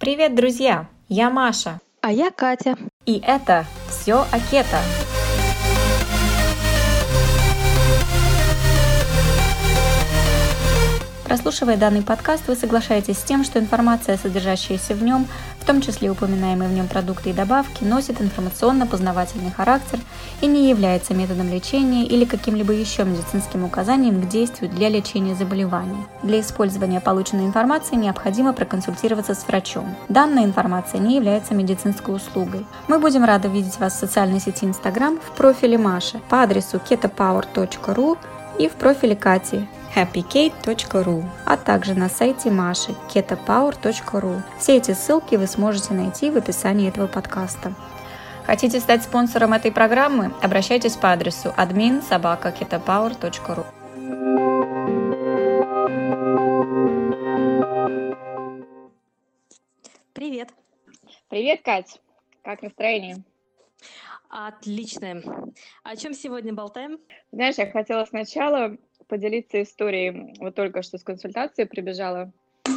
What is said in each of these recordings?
Привет, друзья! Я Маша. А я Катя. И это все о Прослушивая данный подкаст, вы соглашаетесь с тем, что информация, содержащаяся в нем, в том числе упоминаемые в нем продукты и добавки, носит информационно-познавательный характер и не является методом лечения или каким-либо еще медицинским указанием к действию для лечения заболеваний. Для использования полученной информации необходимо проконсультироваться с врачом. Данная информация не является медицинской услугой. Мы будем рады видеть вас в социальной сети Instagram в профиле Маши по адресу ketopower.ru и в профиле Кати happykate.ru, а также на сайте Маши ketopower.ru. Все эти ссылки вы сможете найти в описании этого подкаста. Хотите стать спонсором этой программы? Обращайтесь по адресу admin собака ketopower.ru. Привет. Привет, Кать. Как настроение? Отличное. О чем сегодня болтаем? Знаешь, я хотела сначала поделиться историей. Вот только что с консультацией прибежала.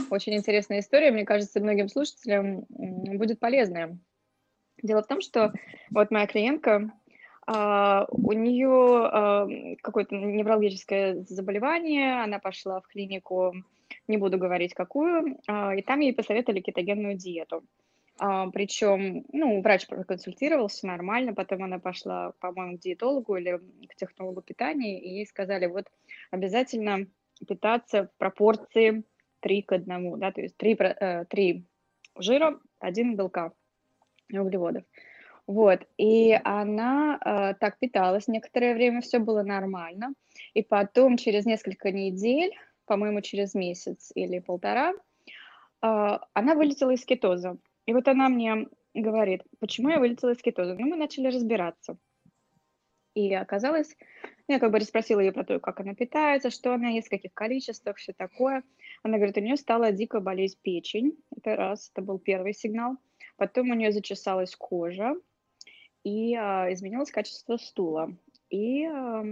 Очень интересная история, мне кажется, многим слушателям будет полезная. Дело в том, что вот моя клиентка, Uh, у нее uh, какое-то неврологическое заболевание, она пошла в клинику, не буду говорить какую, uh, и там ей посоветовали кетогенную диету. А, причем, ну, врач проконсультировался нормально, потом она пошла, по-моему, к диетологу или к технологу питания, и ей сказали, вот обязательно питаться в пропорции 3 к 1, да, то есть 3, 3 э, жира, 1 белка и углеводов. Вот, и она э, так питалась некоторое время, все было нормально, и потом через несколько недель, по-моему, через месяц или полтора, э, она вылетела из кетоза. И вот она мне говорит, почему я вылетела из кетоза. Ну, мы начали разбираться. И оказалось, я как бы расспросила ее про то, как она питается, что она ест, в каких количествах, все такое. Она говорит, у нее стала дико болеть печень. Это раз, это был первый сигнал. Потом у нее зачесалась кожа и а, изменилось качество стула. И а,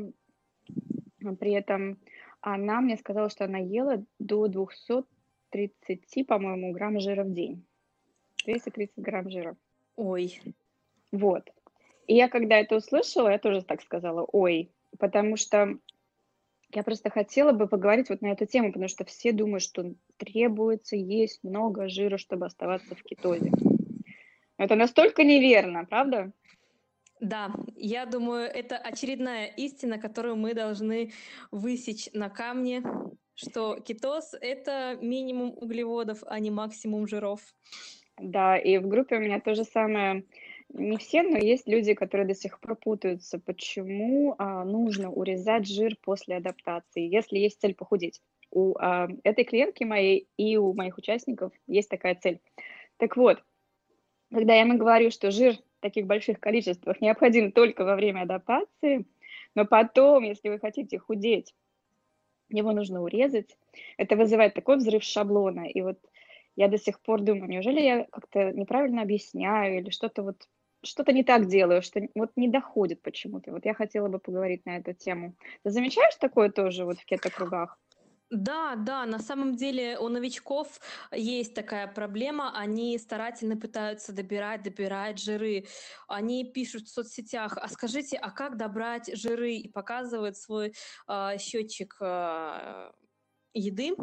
при этом она мне сказала, что она ела до 230, по-моему, грамм жира в день. 230 грамм жира. Ой. Вот. И я когда это услышала, я тоже так сказала, ой, потому что я просто хотела бы поговорить вот на эту тему, потому что все думают, что требуется есть много жира, чтобы оставаться в кетозе. Это настолько неверно, правда? Да, я думаю, это очередная истина, которую мы должны высечь на камне, что кетоз — это минимум углеводов, а не максимум жиров. Да, и в группе у меня то же самое. Не все, но есть люди, которые до сих пор путаются, почему а, нужно урезать жир после адаптации, если есть цель похудеть. У а, этой клиентки моей и у моих участников есть такая цель. Так вот, когда я ему говорю, что жир в таких больших количествах необходим только во время адаптации, но потом, если вы хотите худеть, его нужно урезать, это вызывает такой взрыв шаблона. И вот я до сих пор думаю, неужели я как-то неправильно объясняю или что-то вот что-то не так делаю, что вот не доходит почему-то. Вот я хотела бы поговорить на эту тему. Ты замечаешь такое тоже вот в кето-кругах? Да, да, на самом деле у новичков есть такая проблема, они старательно пытаются добирать, добирать жиры. Они пишут в соцсетях, а скажите, а как добрать жиры? И показывают свой э, счетчик э, еды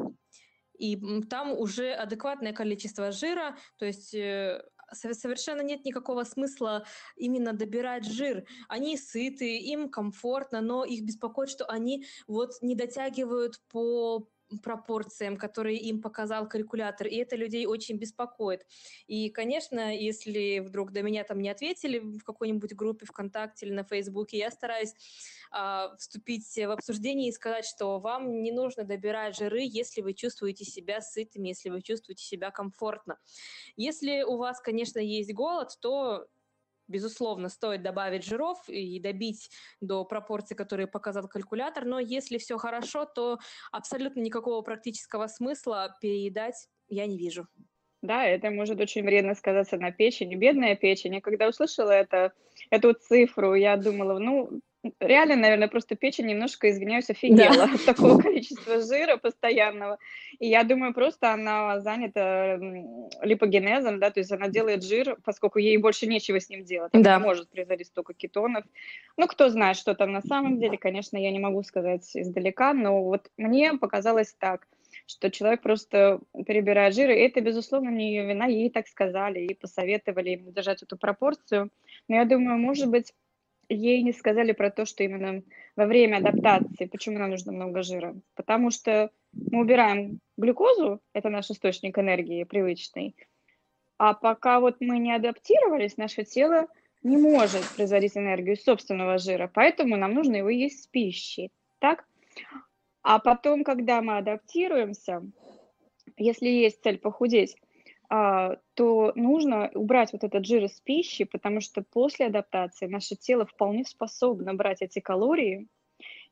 и там уже адекватное количество жира, то есть э, совершенно нет никакого смысла именно добирать жир. Они сыты, им комфортно, но их беспокоит, что они вот не дотягивают по пропорциям, которые им показал калькулятор, и это людей очень беспокоит. И, конечно, если вдруг до меня там не ответили в какой-нибудь группе ВКонтакте или на Фейсбуке, я стараюсь а, вступить в обсуждение и сказать, что вам не нужно добирать жиры, если вы чувствуете себя сытыми, если вы чувствуете себя комфортно. Если у вас, конечно, есть голод, то безусловно, стоит добавить жиров и добить до пропорций, которые показал калькулятор, но если все хорошо, то абсолютно никакого практического смысла переедать я не вижу. Да, это может очень вредно сказаться на печени, бедная печень. Я когда услышала это, эту цифру, я думала, ну, реально, наверное, просто печень немножко, извиняюсь, офигела от такого количества жира постоянного. И я думаю, просто она занята липогенезом, да, то есть она делает жир, поскольку ей больше нечего с ним делать. Она Да. может производить столько кетонов. Ну, кто знает, что там на самом деле, конечно, я не могу сказать издалека, но вот мне показалось так, что человек просто перебирает жиры, и это, безусловно, не ее вина, ей так сказали, и посоветовали им держать эту пропорцию. Но я думаю, может быть, ей не сказали про то, что именно во время адаптации, почему нам нужно много жира. Потому что мы убираем глюкозу, это наш источник энергии привычный, а пока вот мы не адаптировались, наше тело не может производить энергию из собственного жира, поэтому нам нужно его есть с пищей. Так? А потом, когда мы адаптируемся, если есть цель похудеть, то нужно убрать вот этот жир из пищи, потому что после адаптации наше тело вполне способно брать эти калории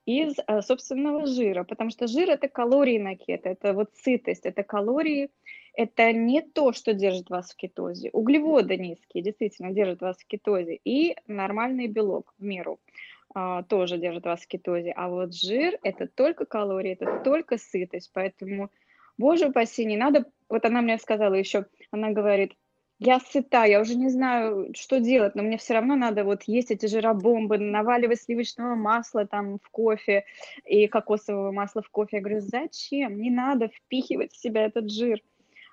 из э, собственного жира, потому что жир это калории на кето, это вот сытость, это калории, это не то, что держит вас в кетозе. Углеводы низкие действительно держат вас в кетозе, и нормальный белок в меру а, тоже держит вас в кетозе. А вот жир это только калории, это только сытость, поэтому Боже упаси, не надо... Вот она мне сказала еще, она говорит, я сыта, я уже не знаю, что делать, но мне все равно надо вот есть эти жиробомбы, наваливать сливочного масла там в кофе и кокосового масла в кофе. Я говорю, зачем? Не надо впихивать в себя этот жир.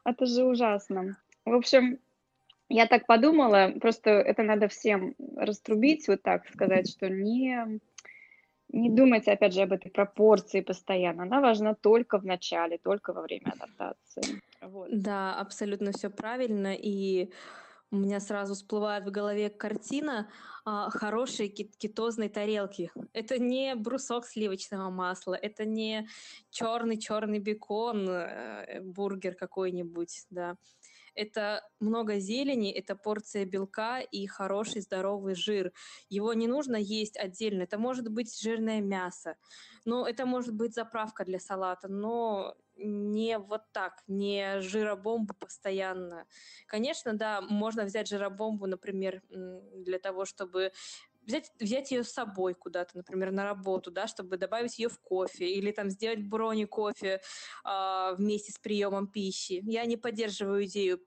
Это же ужасно. В общем, я так подумала, просто это надо всем раструбить, вот так сказать, что не не думайте, опять же, об этой пропорции постоянно. Она важна только в начале, только во время адаптации. Вот. Да, абсолютно все правильно. И у меня сразу всплывает в голове картина а, хорошей кет- кетозной тарелки. Это не брусок сливочного масла, это не черный черный бекон, э, бургер какой-нибудь, да. Это много зелени, это порция белка и хороший здоровый жир. Его не нужно есть отдельно. Это может быть жирное мясо, но это может быть заправка для салата, но не вот так, не жиробомбу постоянно. Конечно, да, можно взять жиробомбу, например, для того, чтобы взять, взять ее с собой куда-то, например, на работу, да, чтобы добавить ее в кофе или там сделать брони кофе а, вместе с приемом пищи. Я не поддерживаю идею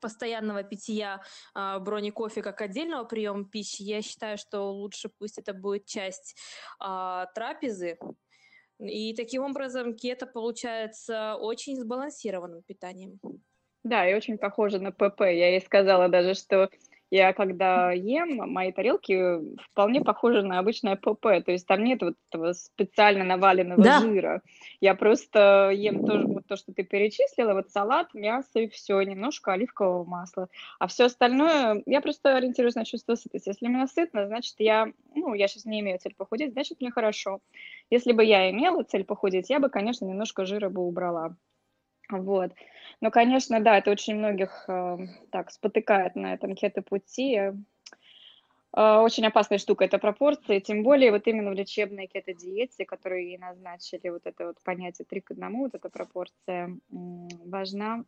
постоянного питья а, брони кофе как отдельного приема пищи. Я считаю, что лучше пусть это будет часть а, трапезы. И таким образом кето получается очень сбалансированным питанием. Да, и очень похоже на ПП. Я ей сказала даже, что я когда ем, мои тарелки вполне похожи на обычное ПП, то есть там нет вот этого специально наваленного Да. жира. Я просто ем то, вот то, что ты перечислила, вот салат, мясо и все, немножко оливкового масла. А все остальное, я просто ориентируюсь на чувство сытости. Если мне сытно, значит, я, ну, я сейчас не имею цель похудеть, значит, мне хорошо. Если бы я имела цель похудеть, я бы, конечно, немножко жира бы убрала. Вот. Ну, конечно, да, это очень многих э, так спотыкает на этом кето-пути. Э, очень опасная штука это пропорции, тем более вот именно в лечебной кето-диете, которую ей назначили, вот это вот понятие 3 к 1, вот эта пропорция важна,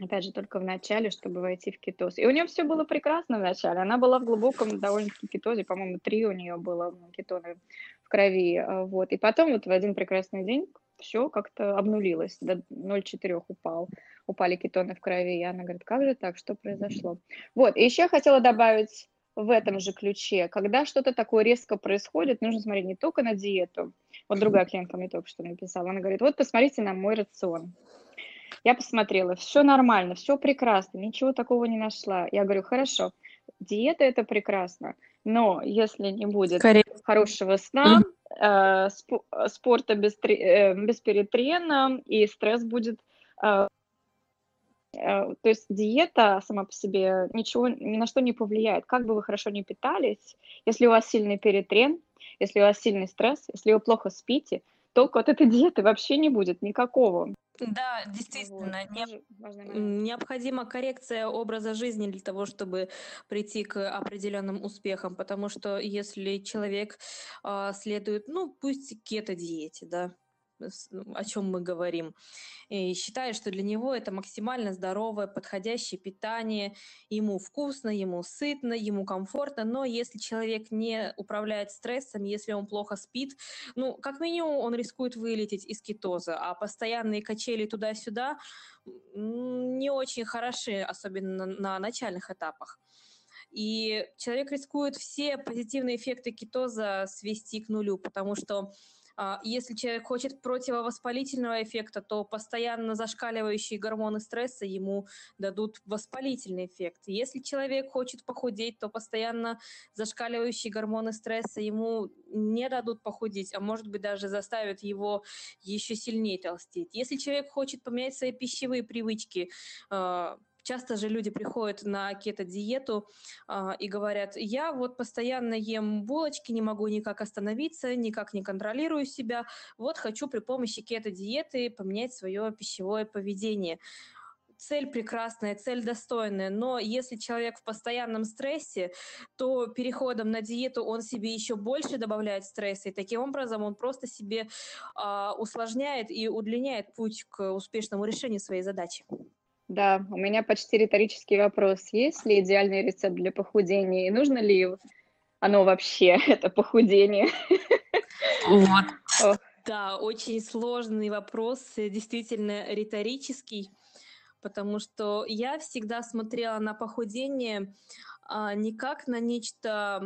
опять же, только в начале, чтобы войти в кетоз. И у нее все было прекрасно в начале, она была в глубоком довольно-таки кетозе, по-моему, 3 у нее было кетоны в крови, э, вот. И потом вот в один прекрасный день все как-то обнулилось, до 0,4 упал, упали кетоны в крови. И она говорит, как же так, что произошло? Вот, и еще я хотела добавить в этом же ключе, когда что-то такое резко происходит, нужно смотреть не только на диету. Вот другая клиентка мне только что написала, она говорит, вот посмотрите на мой рацион. Я посмотрела, все нормально, все прекрасно, ничего такого не нашла. Я говорю, хорошо, диета это прекрасно, но если не будет Скорее. хорошего сна, э, спо- спорта без, э, без перетрена, и стресс будет... э, э, То есть диета сама по себе ничего, ни на что не повлияет. Как бы вы хорошо не питались, если у вас сильный перетрен, если у вас сильный стресс, если вы плохо спите, толку от этой диеты вообще не будет никакого. Да, Вот, действительно, не- важный момент. м, необходима коррекция образа жизни для того, чтобы прийти к определенным успехам, потому что если человек а, следует, ну, пусть кето-диете, да, о чем мы говорим, и считает, что для него это максимально здоровое, подходящее питание, ему вкусно, ему сытно, ему комфортно, но если человек не управляет стрессом, если он плохо спит, ну, как минимум, он рискует вылететь из кетоза, а постоянные качели туда-сюда не очень хороши, особенно на начальных этапах. И человек рискует все позитивные эффекты кетоза свести к нулю, потому что если человек хочет противовоспалительного эффекта, то постоянно зашкаливающие гормоны стресса ему дадут воспалительный эффект. Если человек хочет похудеть, то постоянно зашкаливающие гормоны стресса ему не дадут похудеть, а может быть даже заставят его еще сильнее толстеть. Если человек хочет поменять свои пищевые привычки, а, Часто же люди приходят на кето-диету э, и говорят, я вот постоянно ем булочки, не могу никак остановиться, никак не контролирую себя, вот хочу при помощи кето-диеты поменять свое пищевое поведение цель прекрасная, цель достойная, но если человек в постоянном стрессе, то переходом на диету он себе еще больше добавляет стресса, и таким образом он просто себе э, усложняет и удлиняет путь к успешному решению своей задачи. Да, у меня почти риторический вопрос. Есть ли идеальный рецепт для похудения? И нужно ли оно вообще, это похудение? Вот. Да, очень сложный вопрос, действительно риторический, потому что я всегда смотрела на похудение не как на нечто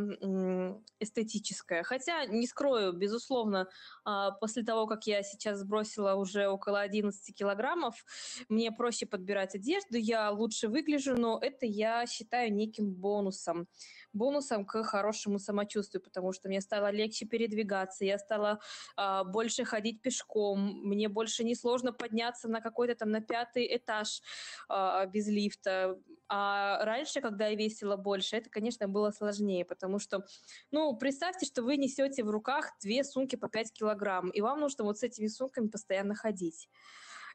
эстетическое. Хотя, не скрою, безусловно, а, после того, как я сейчас сбросила уже около 11 килограммов, мне проще подбирать одежду, я лучше выгляжу, но это я считаю неким бонусом. Бонусом к хорошему самочувствию, потому что мне стало легче передвигаться, я стала а, больше ходить пешком, мне больше не сложно подняться на какой-то там на пятый этаж без лифта. А раньше, когда я весила больше, это, конечно, было сложнее, потому что, ну, представьте, что вы несете в руках две сумки по 5 килограмм, и вам нужно вот с этими сумками постоянно ходить.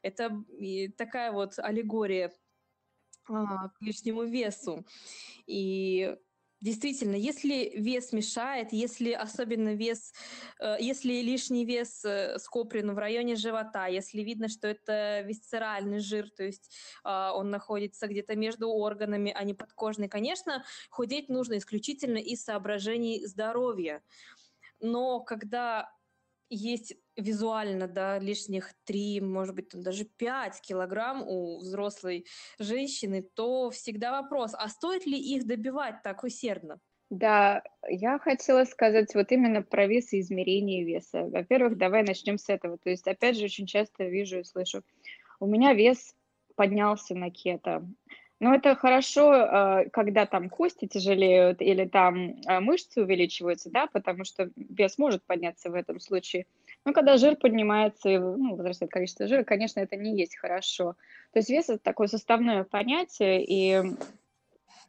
Это такая вот аллегория а, к лишнему весу. И Действительно, если вес мешает, если особенно вес, э, если лишний вес э, скоплен в районе живота, если видно, что это висцеральный жир, то есть а, он находится где-то между органами, а не подкожный, конечно, худеть нужно исключительно из соображений здоровья. Но когда есть визуально, да, лишних 3, может быть, там даже 5 килограмм у взрослой женщины, то всегда вопрос, а стоит ли их добивать так усердно? Да, я хотела сказать вот именно про вес и измерение веса. Во-первых, давай начнем с этого. То есть, опять же, очень часто вижу и слышу, у меня вес поднялся на кето. Но это хорошо, э, когда там кости тяжелеют или там э, мышцы увеличиваются, да, потому что вес может подняться в этом случае. Но когда жир поднимается и ну, возрастает количество жира, конечно, это не есть хорошо. То есть вес – это такое составное понятие, и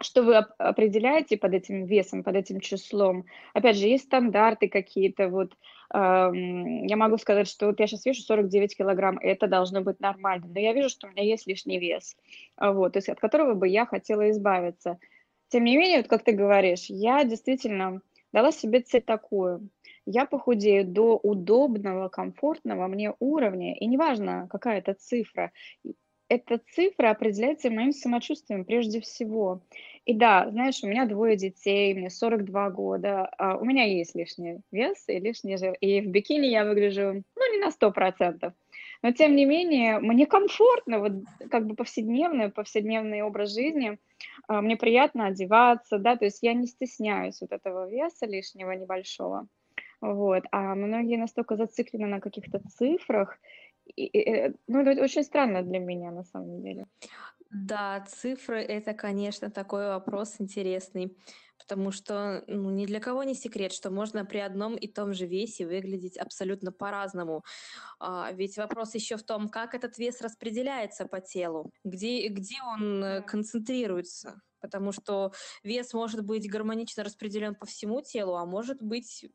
что вы определяете под этим весом, под этим числом. Опять же, есть стандарты какие-то. Вот я могу сказать, что вот я сейчас вешу 49 килограмм, и это должно быть нормально. Но я вижу, что у меня есть лишний вес, вот, то есть от которого бы я хотела избавиться. Тем не менее, вот как ты говоришь, я действительно дала себе цель такую. Я похудею до удобного, комфортного мне уровня, и неважно, какая это цифра, эта цифра определяется моим самочувствием прежде всего. И да, знаешь, у меня двое детей, мне 42 года, а у меня есть лишний вес и лишний жир, и в бикини я выгляжу, ну, не на 100%. Но, тем не менее, мне комфортно, вот как бы повседневный, повседневный образ жизни, а, мне приятно одеваться, да, то есть я не стесняюсь вот этого веса лишнего небольшого. Вот. А многие настолько зациклены на каких-то цифрах, и, и, э, ну, это очень странно для меня на самом деле. Да, цифры это, конечно, такой вопрос интересный, потому что ну, ни для кого не секрет, что можно при одном и том же весе выглядеть абсолютно по-разному. А, ведь вопрос еще в том, как этот вес распределяется по телу, где, где он э, концентрируется. Потому что вес может быть гармонично распределен по всему телу, а может быть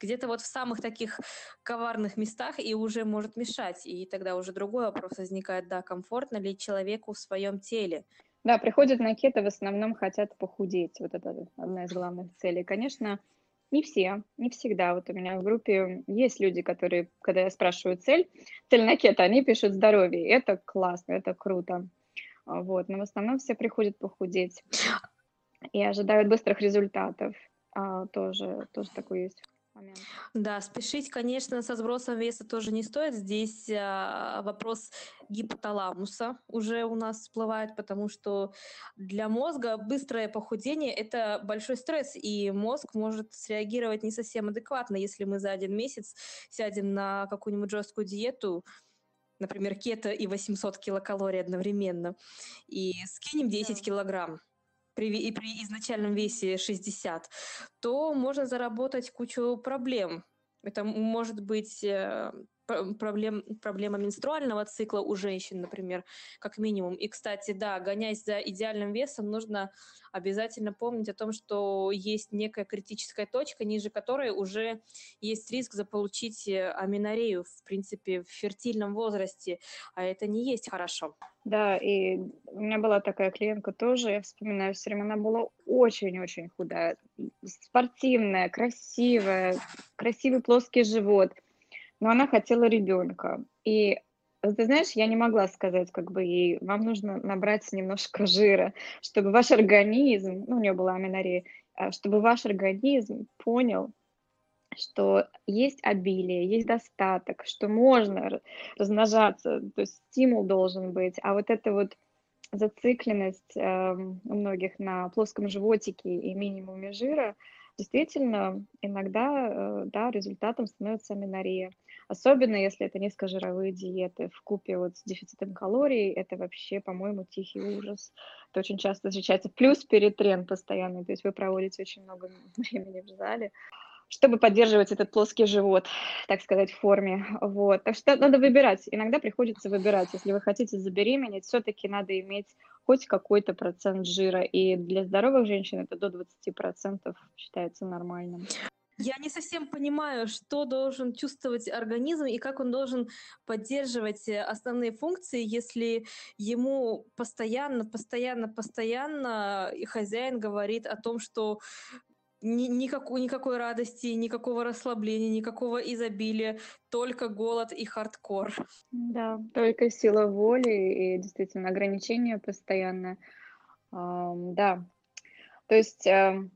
где-то вот в самых таких коварных местах и уже может мешать. И тогда уже другой вопрос возникает, да, комфортно ли человеку в своем теле. Да, приходят на кето, в основном хотят похудеть. Вот это одна из главных целей. Конечно, Не все, не всегда. Вот у меня в группе есть люди, которые, когда я спрашиваю цель, цель на кето, они пишут здоровье. Это классно, это круто. Вот. Но в основном все приходят похудеть и ожидают быстрых результатов. А, тоже, тоже такой есть момент. Да, спешить, конечно, со сбросом веса тоже не стоит. Здесь а, вопрос гипоталамуса уже у нас всплывает, потому что для мозга быстрое похудение – это большой стресс, и мозг может среагировать не совсем адекватно, если мы за один месяц сядем на какую-нибудь жесткую диету, например, кето и 800 килокалорий одновременно, и скинем 10 килограмм при, и при изначальном весе 60, то можно заработать кучу проблем. Это может быть э, проблем, проблема менструального цикла у женщин, например, как минимум. И, кстати, да, гоняясь за идеальным весом, нужно обязательно помнить о том, что есть некая критическая точка, ниже которой уже есть риск заполучить э, аминорею, в принципе, в фертильном возрасте, а это не есть хорошо. Да, и у меня была такая клиентка тоже, я вспоминаю все время, она была очень-очень худая, спортивная, красивая, красивый плоский живот – но она хотела ребенка. И ты знаешь, я не могла сказать, как бы ей, вам нужно набрать немножко жира, чтобы ваш организм, ну, у нее была аминорея, а, чтобы ваш организм понял, что есть обилие, есть достаток, что можно размножаться, то есть стимул должен быть, а вот эта вот зацикленность э, у многих на плоском животике и минимуме жира, действительно, иногда, э, да, результатом становится аминорея. Особенно если это низкожировые диеты в купе вот с дефицитом калорий, это вообще, по-моему, тихий ужас. Это очень часто встречается. Плюс перетрен постоянный, то есть вы проводите очень много времени в зале чтобы поддерживать этот плоский живот, так сказать, в форме. Вот. Так что надо выбирать. Иногда приходится выбирать. Если вы хотите забеременеть, все-таки надо иметь хоть какой-то процент жира. И для здоровых женщин это до 20% считается нормальным. Я не совсем понимаю, что должен чувствовать организм и как он должен поддерживать э, основные функции, если ему постоянно, постоянно, постоянно и хозяин говорит о том, что ни, никакой, никакой радости, никакого расслабления, никакого изобилия, только голод и хардкор. Да, только сила воли и действительно ограничения постоянно. Да, то есть uh,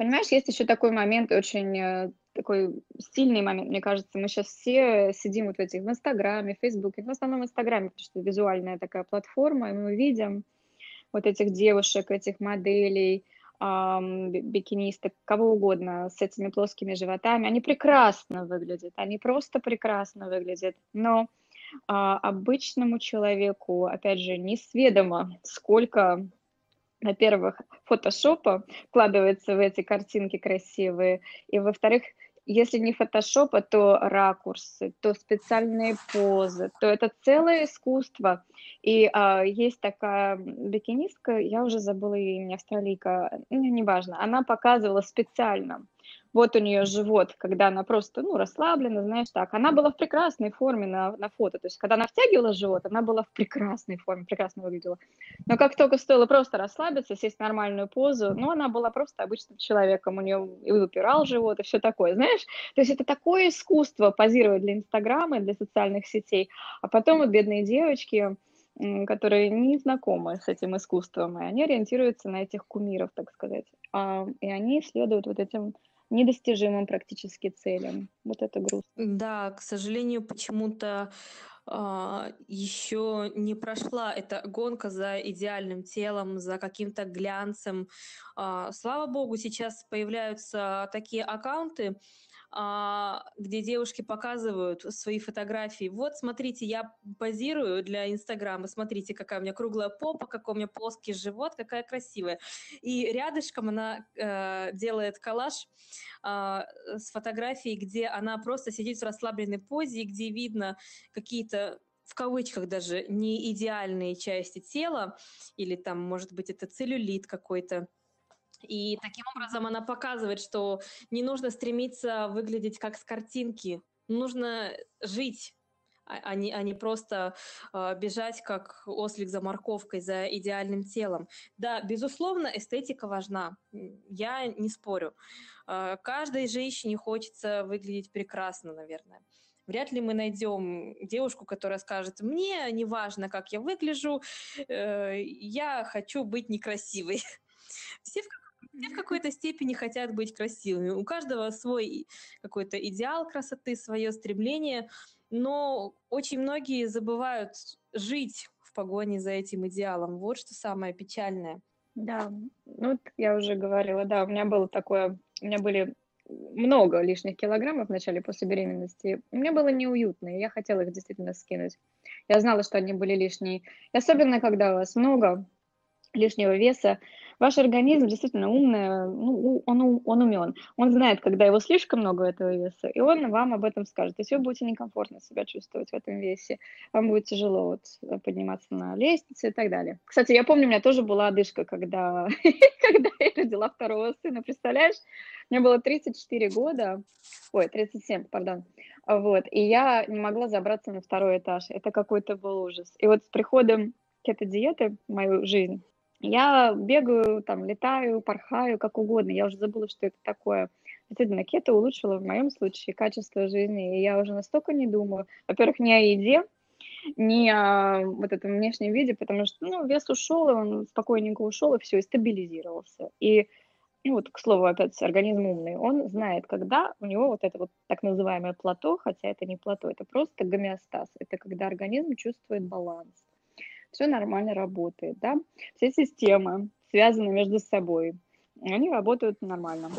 Понимаешь, есть еще такой момент, очень э, такой стильный момент, мне кажется. Мы сейчас все сидим вот в этих, в Инстаграме, Фейсбуке, в основном в Инстаграме, потому что визуальная такая платформа, и мы видим вот этих девушек, этих моделей, бикинисток, кого угодно с этими плоскими животами. Они прекрасно выглядят, они просто прекрасно выглядят, но э, обычному человеку, опять же, не сведомо, сколько во-первых, фотошопа вкладывается в эти картинки красивые, и во-вторых, если не фотошопа, то ракурсы, то специальные позы, то это целое искусство. И а, есть такая бикинистка, я уже забыла ее имя, австралийка, ну, неважно, она показывала специально вот у нее живот, когда она просто, ну, расслаблена, знаешь, так. Она была в прекрасной форме на, на фото, то есть когда она втягивала живот, она была в прекрасной форме, прекрасно выглядела. Но как только стоило просто расслабиться, сесть в нормальную позу, ну, она была просто обычным человеком, у нее и выпирал живот, и все такое, знаешь. То есть это такое искусство позировать для Инстаграма, для социальных сетей. А потом вот бедные девочки, которые не знакомы с этим искусством, и они ориентируются на этих кумиров, так сказать. А, и они следуют вот этим недостижимым практически целям. Вот это грустно. Да, к сожалению, почему-то а, еще не прошла эта гонка за идеальным телом, за каким-то глянцем. А, слава богу, сейчас появляются такие аккаунты, где девушки показывают свои фотографии. Вот, смотрите, я позирую для Инстаграма, смотрите, какая у меня круглая попа, какой у меня плоский живот, какая красивая. И рядышком она э, делает коллаж э, с фотографией, где она просто сидит в расслабленной позе, где видно какие-то в кавычках даже не идеальные части тела, или там, может быть, это целлюлит какой-то, и таким образом она показывает, что не нужно стремиться выглядеть как с картинки, нужно жить, а, а, не, а не просто э, бежать как ослик за морковкой, за идеальным телом. Да, безусловно, эстетика важна, я не спорю. Э, каждой женщине хочется выглядеть прекрасно, наверное. Вряд ли мы найдем девушку, которая скажет, мне не важно, как я выгляжу, э, я хочу быть некрасивой. Все в все в какой-то степени хотят быть красивыми. У каждого свой какой-то идеал красоты, свое стремление, но очень многие забывают жить в погоне за этим идеалом. Вот что самое печальное. Да, ну я уже говорила, да, у меня было такое, у меня были много лишних килограммов в начале после беременности. Мне было неуютно, и я хотела их действительно скинуть. Я знала, что они были лишние. И особенно, когда у вас много лишнего веса, Ваш организм действительно умный, ну, он, он умен. Он знает, когда его слишком много этого веса, и он вам об этом скажет. Если вы будете некомфортно себя чувствовать в этом весе, вам будет тяжело вот э, подниматься на лестнице и так далее. Кстати, я помню, у меня тоже была одышка, когда, когда я родила второго сына. Представляешь, мне было 34 года, ой, 37, пардон, вот, и я не могла забраться на второй этаж. Это какой-то был ужас. И вот с приходом кето-диеты в мою жизнь, я бегаю, там, летаю, порхаю, как угодно. Я уже забыла, что это такое. Действительно, кето улучшила в моем случае качество жизни, и я уже настолько не думаю. Во-первых, не о еде, не о вот этом внешнем виде, потому что, ну, вес ушел, и он спокойненько ушел, и все, и стабилизировался. И, ну, вот, к слову, опять, организм умный, он знает, когда у него вот это вот так называемое плато, хотя это не плато, это просто гомеостаз, это когда организм чувствует баланс все нормально работает, да, все системы связаны между собой, они работают нормально.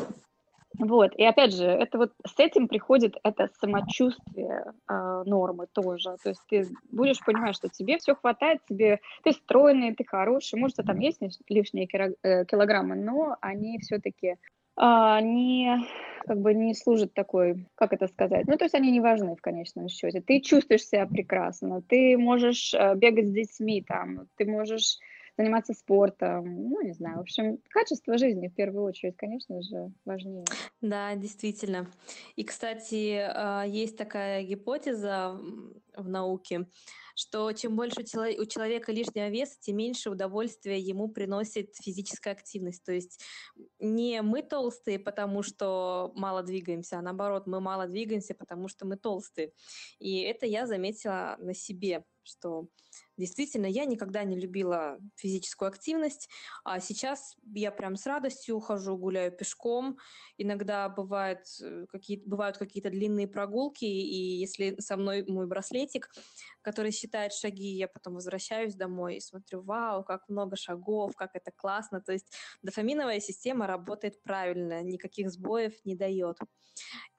Вот, и опять же, это вот с этим приходит это самочувствие э, нормы тоже. То есть ты будешь понимать, что тебе все хватает, тебе ты стройный, ты хороший, может, там есть лишние э, килограммы, но они все-таки а, не как бы не служат такой, как это сказать, ну, то есть они не важны в конечном счете. Ты чувствуешь себя прекрасно, ты можешь э, бегать с детьми там, ты можешь заниматься спортом, ну, не знаю, в общем, качество жизни в первую очередь, конечно же, важнее. Да, действительно. И, кстати, а, есть такая гипотеза в науке, что чем больше у человека лишнего веса, тем меньше удовольствия ему приносит физическая активность. То есть не мы толстые, потому что мало двигаемся, а наоборот, мы мало двигаемся, потому что мы толстые. И это я заметила на себе, что Действительно, я никогда не любила физическую активность, а сейчас я прям с радостью ухожу, гуляю пешком. Иногда бывает, э, какие, бывают какие-то длинные прогулки, и если со мной мой браслетик, который считает шаги, я потом возвращаюсь домой и смотрю, вау, как много шагов, как это классно. То есть дофаминовая система работает правильно, никаких сбоев не дает.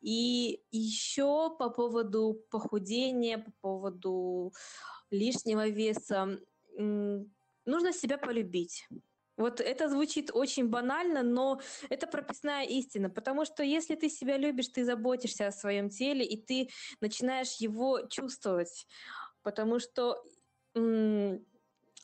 И еще по поводу похудения, по поводу лишнего веса, нужно себя полюбить. Вот это звучит очень банально, но это прописная истина, потому что если ты себя любишь, ты заботишься о своем теле, и ты начинаешь его чувствовать, потому что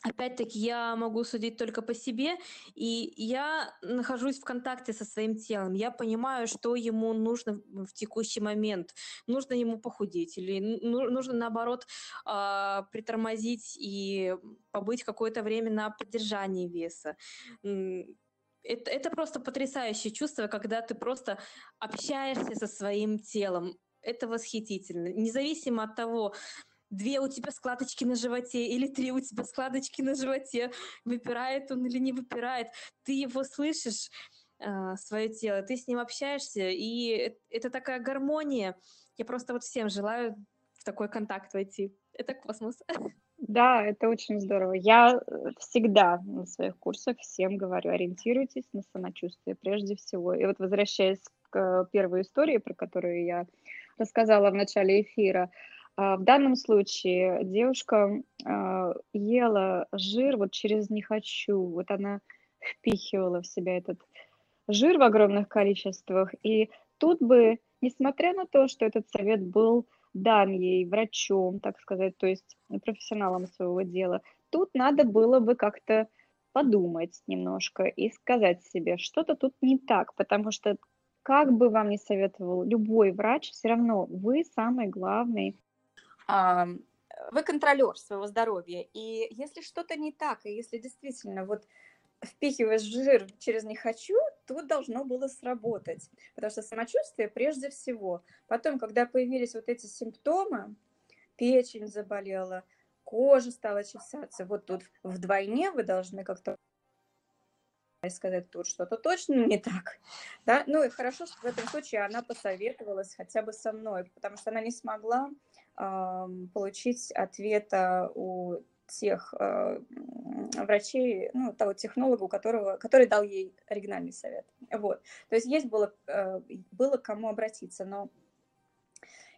Опять-таки, я могу судить только по себе, и я нахожусь в контакте со своим телом. Я понимаю, что ему нужно в текущий момент. Нужно ему похудеть или нужно, наоборот, а, притормозить и побыть какое-то время на поддержании веса. Это, это просто потрясающее чувство, когда ты просто общаешься со своим телом. Это восхитительно. Независимо от того, две у тебя складочки на животе или три у тебя складочки на животе, выпирает он или не выпирает, ты его слышишь, э, свое тело, ты с ним общаешься, и это такая гармония. Я просто вот всем желаю в такой контакт войти. Это космос. Да, это очень здорово. Я э, всегда на своих курсах всем говорю, ориентируйтесь на самочувствие прежде всего. И вот возвращаясь к первой истории, про которую я рассказала в начале эфира, в данном случае девушка а, ела жир вот через «не хочу». Вот она впихивала в себя этот жир в огромных количествах. И тут бы, несмотря на то, что этот совет был дан ей врачом, так сказать, то есть профессионалом своего дела, тут надо было бы как-то подумать немножко и сказать себе, что-то тут не так, потому что как бы вам ни советовал любой врач, все равно вы самый главный вы контролер своего здоровья, и если что-то не так, и если действительно вот впихиваешь жир через «не хочу», то должно было сработать. Потому что самочувствие прежде всего. Потом, когда появились вот эти симптомы, печень заболела, кожа стала чесаться, вот тут вдвойне вы должны как-то сказать, тут что-то точно не так. Да? Ну и хорошо, что в этом случае она посоветовалась хотя бы со мной, потому что она не смогла получить ответа у тех э, врачей, ну, того технолога, у которого, который дал ей оригинальный совет. Вот. То есть есть было, э, было к кому обратиться, но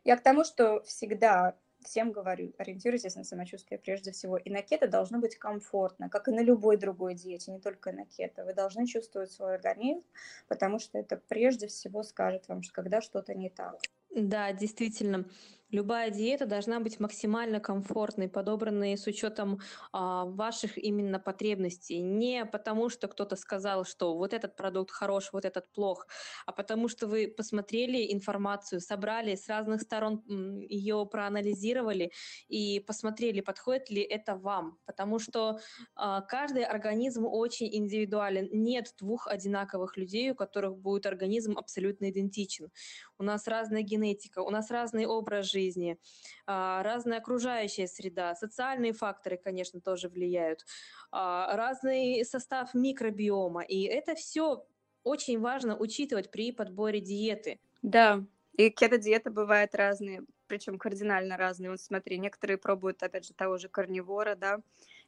я к тому, что всегда всем говорю, ориентируйтесь на самочувствие прежде всего. И на кето должно быть комфортно, как и на любой другой диете, не только на кето. Вы должны чувствовать свой организм, потому что это прежде всего скажет вам, что когда что-то не так. Да, действительно. Любая диета должна быть максимально комфортной, подобранной с учетом а, ваших именно потребностей. Не потому, что кто-то сказал, что вот этот продукт хорош, вот этот плох, а потому что вы посмотрели информацию, собрали с разных сторон ее проанализировали и посмотрели, подходит ли это вам. Потому что а, каждый организм очень индивидуален. Нет двух одинаковых людей, у которых будет организм абсолютно идентичен. У нас разная генетика, у нас разный образ жизни жизни, а, разная окружающая среда, социальные факторы, конечно, тоже влияют, а, разный состав микробиома, и это все очень важно учитывать при подборе диеты. Да, и кето-диета бывает разные, причем кардинально разные. Вот смотри, некоторые пробуют, опять же, того же карнивора, да,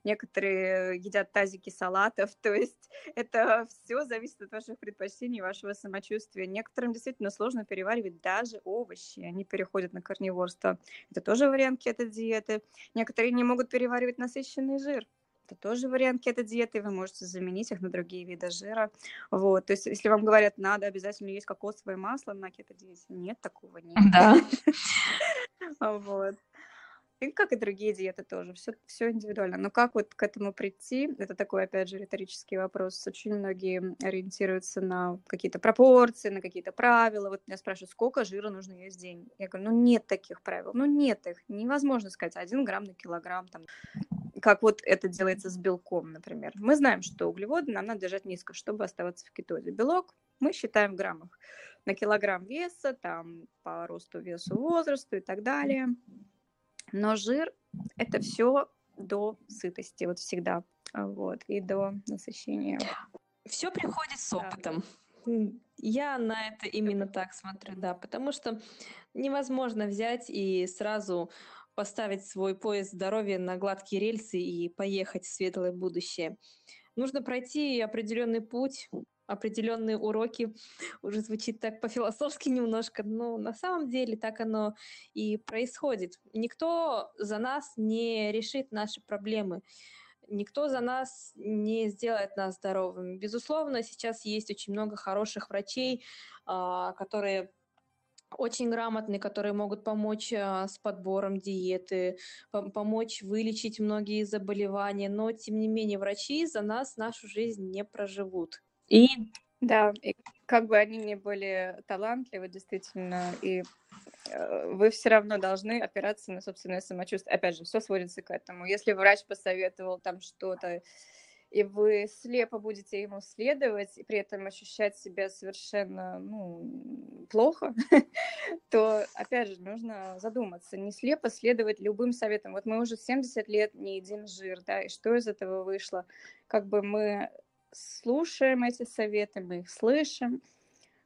некоторые едят тазики салатов, то есть это все зависит от ваших предпочтений, вашего самочувствия. Некоторым действительно сложно переваривать даже овощи, они переходят на карниворство. Это тоже вариант кето-диеты. Некоторые не могут переваривать насыщенный жир. Это тоже вариант кето-диеты, вы можете заменить их на другие виды жира. Вот, то есть если вам говорят, надо обязательно есть кокосовое масло на кето-диете, нет, такого нет. Да. Вот. И как и другие диеты тоже, все, все индивидуально. Но как вот к этому прийти, это такой, опять же, риторический вопрос. Очень многие ориентируются на какие-то пропорции, на какие-то правила. Вот меня спрашивают, сколько жира нужно есть в день? Я говорю, ну нет таких правил, ну нет их. Невозможно сказать, один грамм на килограмм, там, как вот это делается с белком, например. Мы знаем, что углеводы нам надо держать низко, чтобы оставаться в кетозе. Белок мы считаем в граммах на килограмм веса, там, по росту, весу, возрасту и так далее. Но жир – это все до сытости, вот всегда, вот, и до насыщения. Все приходит с опытом. Да. Я на это именно так смотрю, да, потому что невозможно взять и сразу поставить свой поезд здоровья на гладкие рельсы и поехать в светлое будущее. Нужно пройти определенный путь, определенные уроки. Уже звучит так по-философски немножко, но на самом деле так оно и происходит. Никто за нас не решит наши проблемы. Никто за нас не сделает нас здоровыми. Безусловно, сейчас есть очень много хороших врачей, а, которые очень грамотные, которые могут помочь а, с подбором диеты, помочь вылечить многие заболевания, но тем не менее врачи за нас нашу жизнь не проживут. И да, и как бы они ни были талантливы, действительно, и э, вы все равно должны опираться на собственное самочувствие. Опять же, все сводится к этому. Если врач посоветовал там что-то, и вы слепо будете ему следовать, и при этом ощущать себя совершенно ну, плохо, то, опять же, нужно задуматься, не слепо следовать любым советам. Вот мы уже 70 лет не едим жир, да, и что из этого вышло? Как бы мы слушаем эти советы, мы их слышим,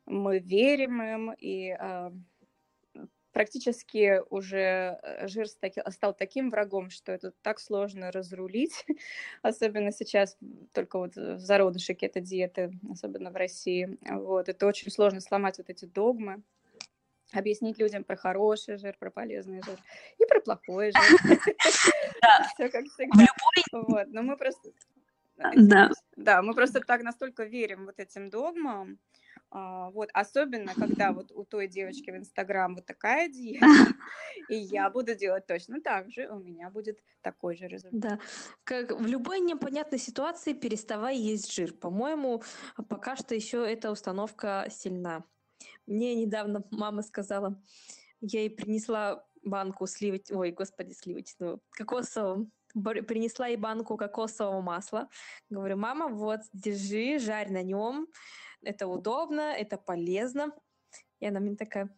мы верим им, и э, практически уже э, жир стал таким врагом, что это так сложно разрулить, особенно сейчас, только вот в зародыше кето-диеты, особенно в России. Вот, это очень сложно сломать вот эти догмы, объяснить людям про хороший жир, про полезный жир и про плохой жир. Все как всегда. Вот, но мы просто да. Да, мы просто так настолько верим вот этим догмам, а, вот, особенно, когда вот у той девочки в Инстаграм вот такая диета, и я буду делать точно так же, у меня будет такой же результат. Да, как в любой непонятной ситуации переставай есть жир. По-моему, пока что еще эта установка сильна. Мне недавно мама сказала, я ей принесла банку сливоч... Ой, господи, сливочную, кокосовую, принесла ей банку кокосового масла. Говорю, мама, вот, держи, жарь на нем. Это удобно, это полезно. И она мне такая,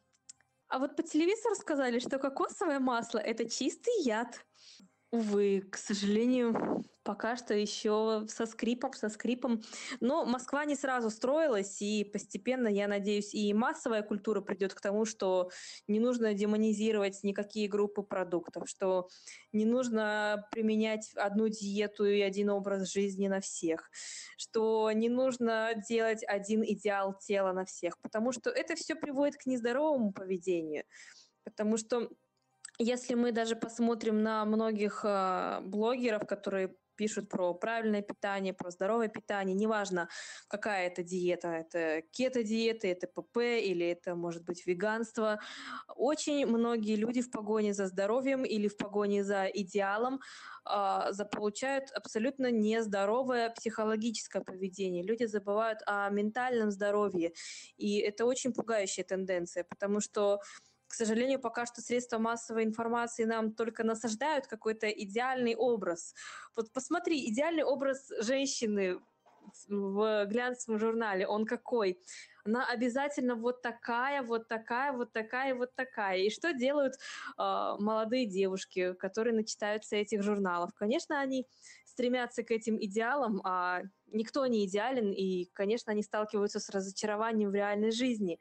а вот по телевизору сказали, что кокосовое масло – это чистый яд. Увы, к сожалению, пока что еще со скрипом, со скрипом. Но Москва не сразу строилась, и постепенно, я надеюсь, и массовая культура придет к тому, что не нужно демонизировать никакие группы продуктов, что не нужно применять одну диету и один образ жизни на всех, что не нужно делать один идеал тела на всех, потому что это все приводит к нездоровому поведению. Потому что если мы даже посмотрим на многих э, блогеров, которые пишут про правильное питание, про здоровое питание, неважно, какая это диета, это кето-диета, это ПП или это, может быть, веганство. Очень многие люди в погоне за здоровьем или в погоне за идеалом э, заполучают абсолютно нездоровое психологическое поведение. Люди забывают о ментальном здоровье, и это очень пугающая тенденция, потому что к сожалению, пока что средства массовой информации нам только насаждают какой-то идеальный образ. Вот посмотри, идеальный образ женщины в глянцевом журнале, он какой? Она обязательно вот такая, вот такая, вот такая, вот такая. И что делают э, молодые девушки, которые начитаются этих журналов? Конечно, они стремятся к этим идеалам, а никто не идеален, и, конечно, они сталкиваются с разочарованием в реальной жизни.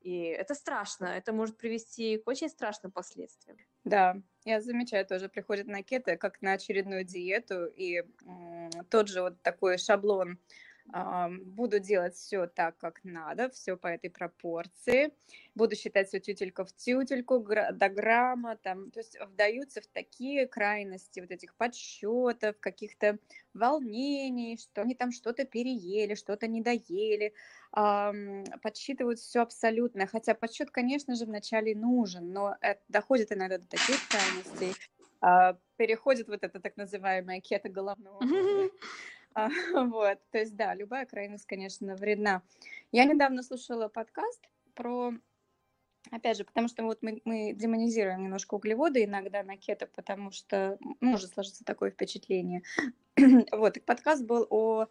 И это страшно, это может привести к очень страшным последствиям. Да, я замечаю, тоже приходят на кето как на очередную диету, и м, тот же вот такой шаблон буду делать все так, как надо, все по этой пропорции, буду считать все тютелька в тютельку, до грамма, там, то есть вдаются в такие крайности вот этих подсчетов, каких-то волнений, что они там что-то переели, что-то не доели, подсчитывают все абсолютно, хотя подсчет, конечно же, вначале нужен, но это доходит иногда до таких крайностей, а, переходит вот это так называемое кето головного мозга. А, вот, то есть, да, любая крайность, конечно, вредна. Я недавно слушала подкаст про Опять же, потому что вот мы, мы демонизируем немножко углеводы иногда на кето, потому что может сложиться такое впечатление. вот, и подкаст был о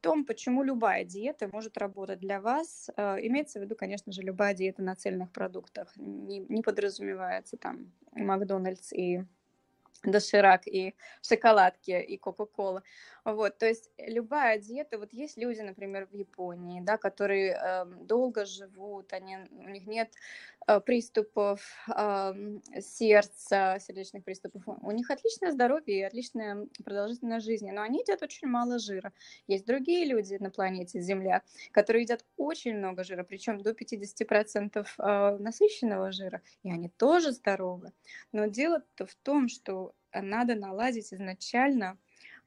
том, почему любая диета может работать для вас. Э, имеется в виду, конечно же, любая диета на цельных продуктах. Не, не подразумевается там Макдональдс и доширак и шоколадки и кока-кола. Вот, то есть любая диета, вот есть люди, например, в Японии, да, которые э, долго живут, они, у них нет э, приступов э, сердца, сердечных приступов, у них отличное здоровье и отличная продолжительность жизни, но они едят очень мало жира. Есть другие люди на планете Земля, которые едят очень много жира, причем до 50% э, насыщенного жира, и они тоже здоровы. Но дело-то в том, что надо наладить изначально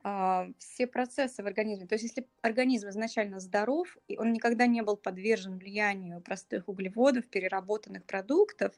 а, все процессы в организме. То есть если организм изначально здоров, и он никогда не был подвержен влиянию простых углеводов, переработанных продуктов,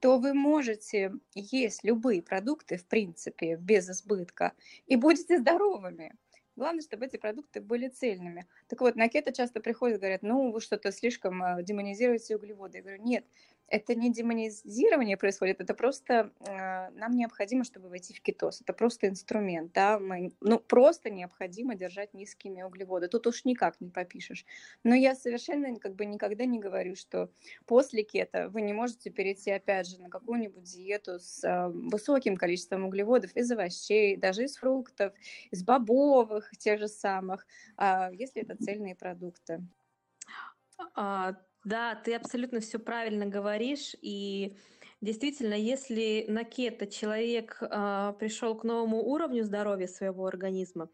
то вы можете есть любые продукты, в принципе, без избытка, и будете здоровыми. Главное, чтобы эти продукты были цельными. Так вот, на кето часто приходят и говорят, ну, вы что-то слишком а, демонизируете углеводы. Я говорю, нет, это не демонизирование происходит, это просто э, нам необходимо, чтобы войти в кетоз. Это просто инструмент, да, мы, ну, просто необходимо держать низкими углеводы. Тут уж никак не попишешь. Но я совершенно как бы никогда не говорю, что после кето вы не можете перейти, опять же, на какую-нибудь диету с э, высоким количеством углеводов из овощей, даже из фруктов, из бобовых, тех же самых, э, если это цельные продукты. А, да, ты абсолютно все правильно говоришь. И действительно, если на кето человек э, пришел к новому уровню здоровья своего организма,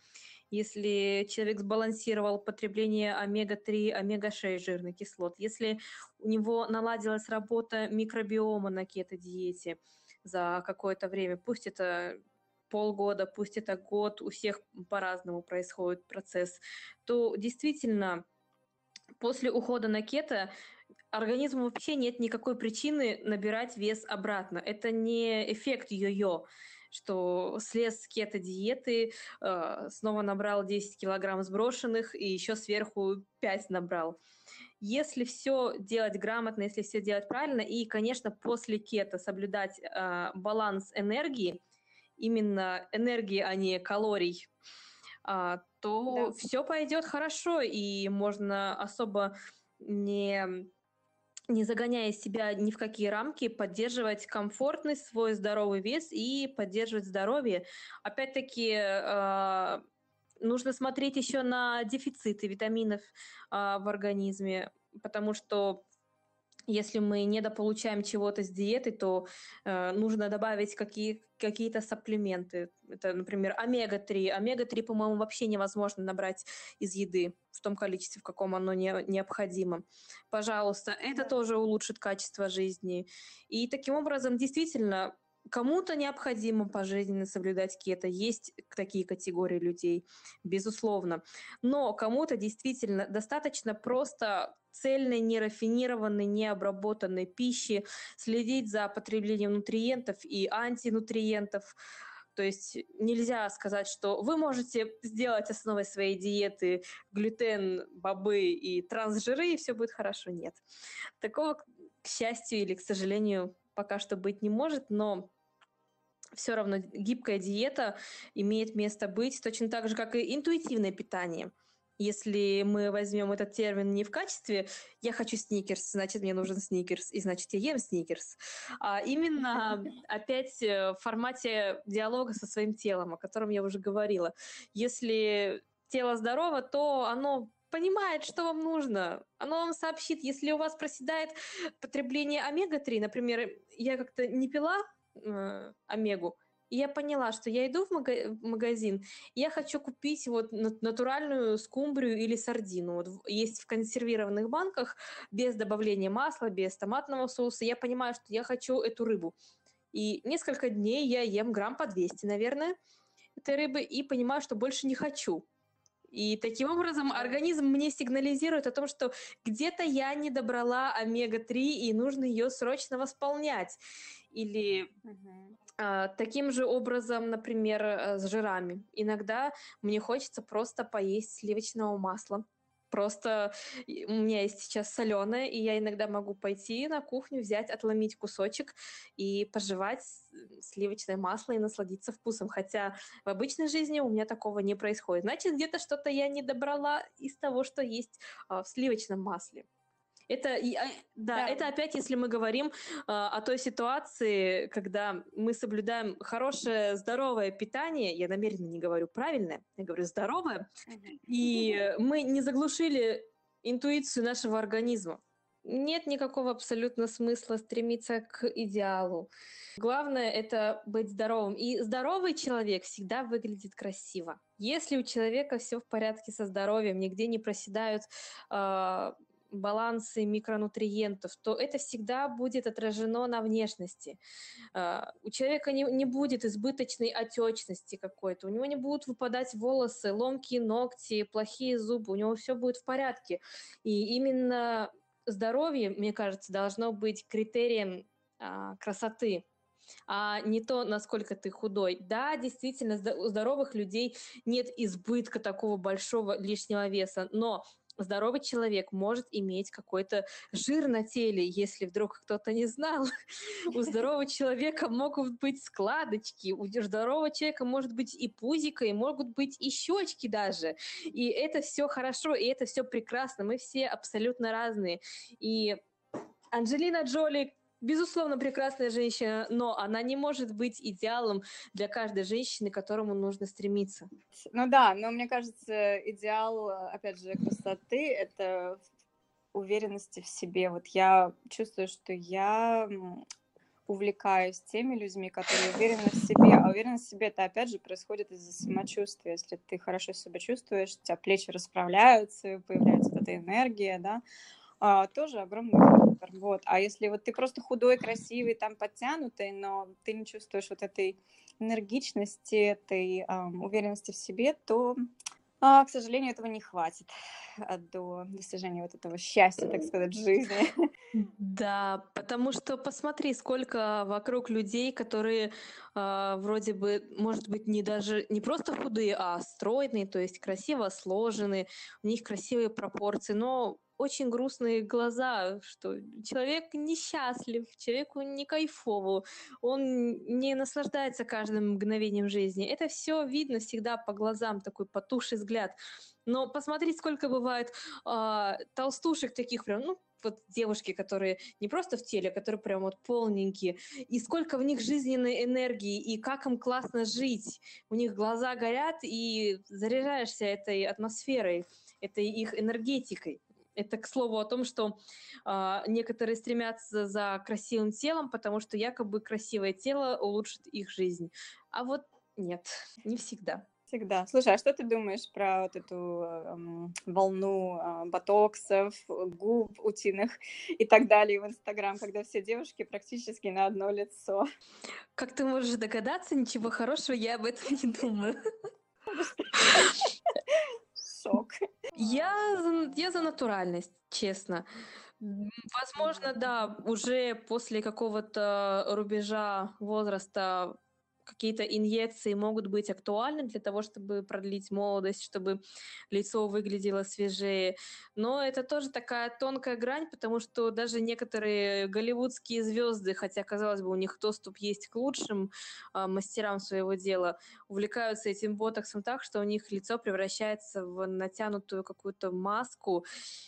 если человек сбалансировал потребление омега-3, омега-6 жирных кислот, если у него наладилась работа микробиома на кето-диете за какое-то время, пусть это полгода, пусть это год, у всех по-разному происходит процесс, то действительно после ухода на кето организму вообще нет никакой причины набирать вес обратно. Это не эффект йо-йо. что слез с кето-диеты, э, снова набрал 10 килограмм сброшенных и еще сверху 5 набрал. Если все делать грамотно, если все делать правильно, и, конечно, после кето соблюдать э, баланс энергии, именно энергии, а не калорий, э, то да. все пойдет хорошо, и можно особо не не загоняя себя ни в какие рамки, поддерживать комфортный свой здоровый вес и поддерживать здоровье. Опять-таки, э, нужно смотреть еще на дефициты витаминов э, в организме, потому что если мы недополучаем чего-то с диеты, то э, нужно добавить какие, какие-то сапплименты. Это, например, омега-3. Омега-3, по-моему, вообще невозможно набрать из еды в том количестве, в каком оно не, необходимо. Пожалуйста, это тоже улучшит качество жизни. И таким образом, действительно, Кому-то необходимо пожизненно соблюдать кето, есть такие категории людей, безусловно. Но кому-то действительно достаточно просто цельной, нерафинированной, необработанной пищи, следить за потреблением нутриентов и антинутриентов. То есть нельзя сказать, что вы можете сделать основой своей диеты глютен, бобы и трансжиры, и все будет хорошо. Нет. Такого, к счастью или к сожалению, пока что быть не может, но все равно гибкая диета имеет место быть, точно так же, как и интуитивное питание – если мы возьмем этот термин не в качестве «я хочу сникерс», значит, мне нужен сникерс, и значит, я ем сникерс, а именно опять э, в формате диалога со своим телом, о котором я уже говорила. Если тело здорово, то оно понимает, что вам нужно. Оно вам сообщит, если у вас проседает потребление омега-3, например, я как-то не пила э, омегу, и я поняла, что я иду в, мага- в магазин, и я хочу купить вот натуральную скумбрию или сардину. Вот есть в консервированных банках без добавления масла, без томатного соуса. Я понимаю, что я хочу эту рыбу. И несколько дней я ем грамм по 200, наверное, этой рыбы, и понимаю, что больше не хочу. И таким образом организм мне сигнализирует о том, что где-то я не добрала омега-3, и нужно ее срочно восполнять. Или угу. а, таким же образом, например, э, с жирами. Иногда мне хочется просто поесть сливочного масла. Просто у меня есть сейчас соленое, и я иногда могу пойти на кухню, взять, отломить кусочек и пожевать сливочное масло и насладиться вкусом. Хотя в обычной жизни у меня такого не происходит. Значит, где-то что-то я не добрала из того, что есть а, в сливочном масле. Это, а, да, да, это опять, если мы говорим а, о той ситуации, когда мы соблюдаем хорошее, здоровое питание, я намеренно не говорю правильное, я говорю здоровое, и мы не заглушили интуицию нашего организма. Нет никакого абсолютно смысла стремиться к идеалу. Главное — это быть здоровым. И здоровый человек всегда выглядит красиво. Если у человека все в порядке со здоровьем, нигде не проседают э, балансы микронутриентов, то это всегда будет отражено на внешности. А, у человека не, не будет избыточной отечности какой-то, у него не будут выпадать волосы, ломкие ногти, плохие зубы, у него все будет в порядке. И именно здоровье, мне кажется, должно быть критерием а, красоты а не то, насколько ты худой. Да, действительно, у здоровых людей нет избытка такого большого лишнего веса, но здоровый человек может иметь какой-то жир на теле, если вдруг кто-то не знал. У здорового человека могут быть складочки, у здорового человека может быть и пузико, и могут быть и щечки даже. И это все хорошо, и это все прекрасно. Мы все абсолютно разные. И Анджелина Джоли безусловно, прекрасная женщина, но она не может быть идеалом для каждой женщины, к которому нужно стремиться. Ну да, но мне кажется, идеал, опять же, красоты — это уверенности в себе. Вот я чувствую, что я увлекаюсь теми людьми, которые уверены в себе. А уверенность в себе это опять же происходит из-за самочувствия. Если ты хорошо себя чувствуешь, у тебя плечи расправляются, появляется эта энергия, да, а, тоже огромный фактор. Вот. А если вот ты просто худой, красивый, там подтянутый, но ты не чувствуешь вот этой энергичности, этой э, уверенности в себе, то, э, к сожалению, этого не хватит. а, до достижения вот этого счастья, так сказать, жизни. Да, потому что посмотри, сколько вокруг людей, которые э, вроде бы, может быть, не даже не просто худые, а стройные, то есть красиво сложенные, у них красивые пропорции, но очень грустные глаза, что человек несчастлив, человеку не кайфово, он не наслаждается каждым мгновением жизни. Это все видно всегда по глазам, такой потухший взгляд. Но посмотреть, сколько бывает э, толстушек таких прям, ну, вот девушки, которые не просто в теле, а которые прям вот полненькие, и сколько в них жизненной энергии, и как им классно жить. У них глаза горят, и заряжаешься этой атмосферой, этой их энергетикой. Это к слову о том, что э, некоторые стремятся за красивым телом, потому что якобы красивое тело улучшит их жизнь. А вот нет, не всегда. Всегда. Слушай, а что ты думаешь про вот эту э, волну э, ботоксов, губ утиных и так далее в Инстаграм, когда все девушки практически на одно лицо? Как ты можешь догадаться, ничего хорошего я об этом не думаю. Шок. Я, я за натуральность, честно. Возможно, да, уже после какого-то рубежа возраста какие-то инъекции могут быть актуальны для того, чтобы продлить молодость, чтобы лицо выглядело свежее. Но это тоже такая тонкая грань, потому что даже некоторые голливудские звезды, хотя, казалось бы, у них доступ есть к лучшим э, мастерам своего дела, увлекаются этим ботоксом так, что у них лицо превращается в натянутую какую-то маску,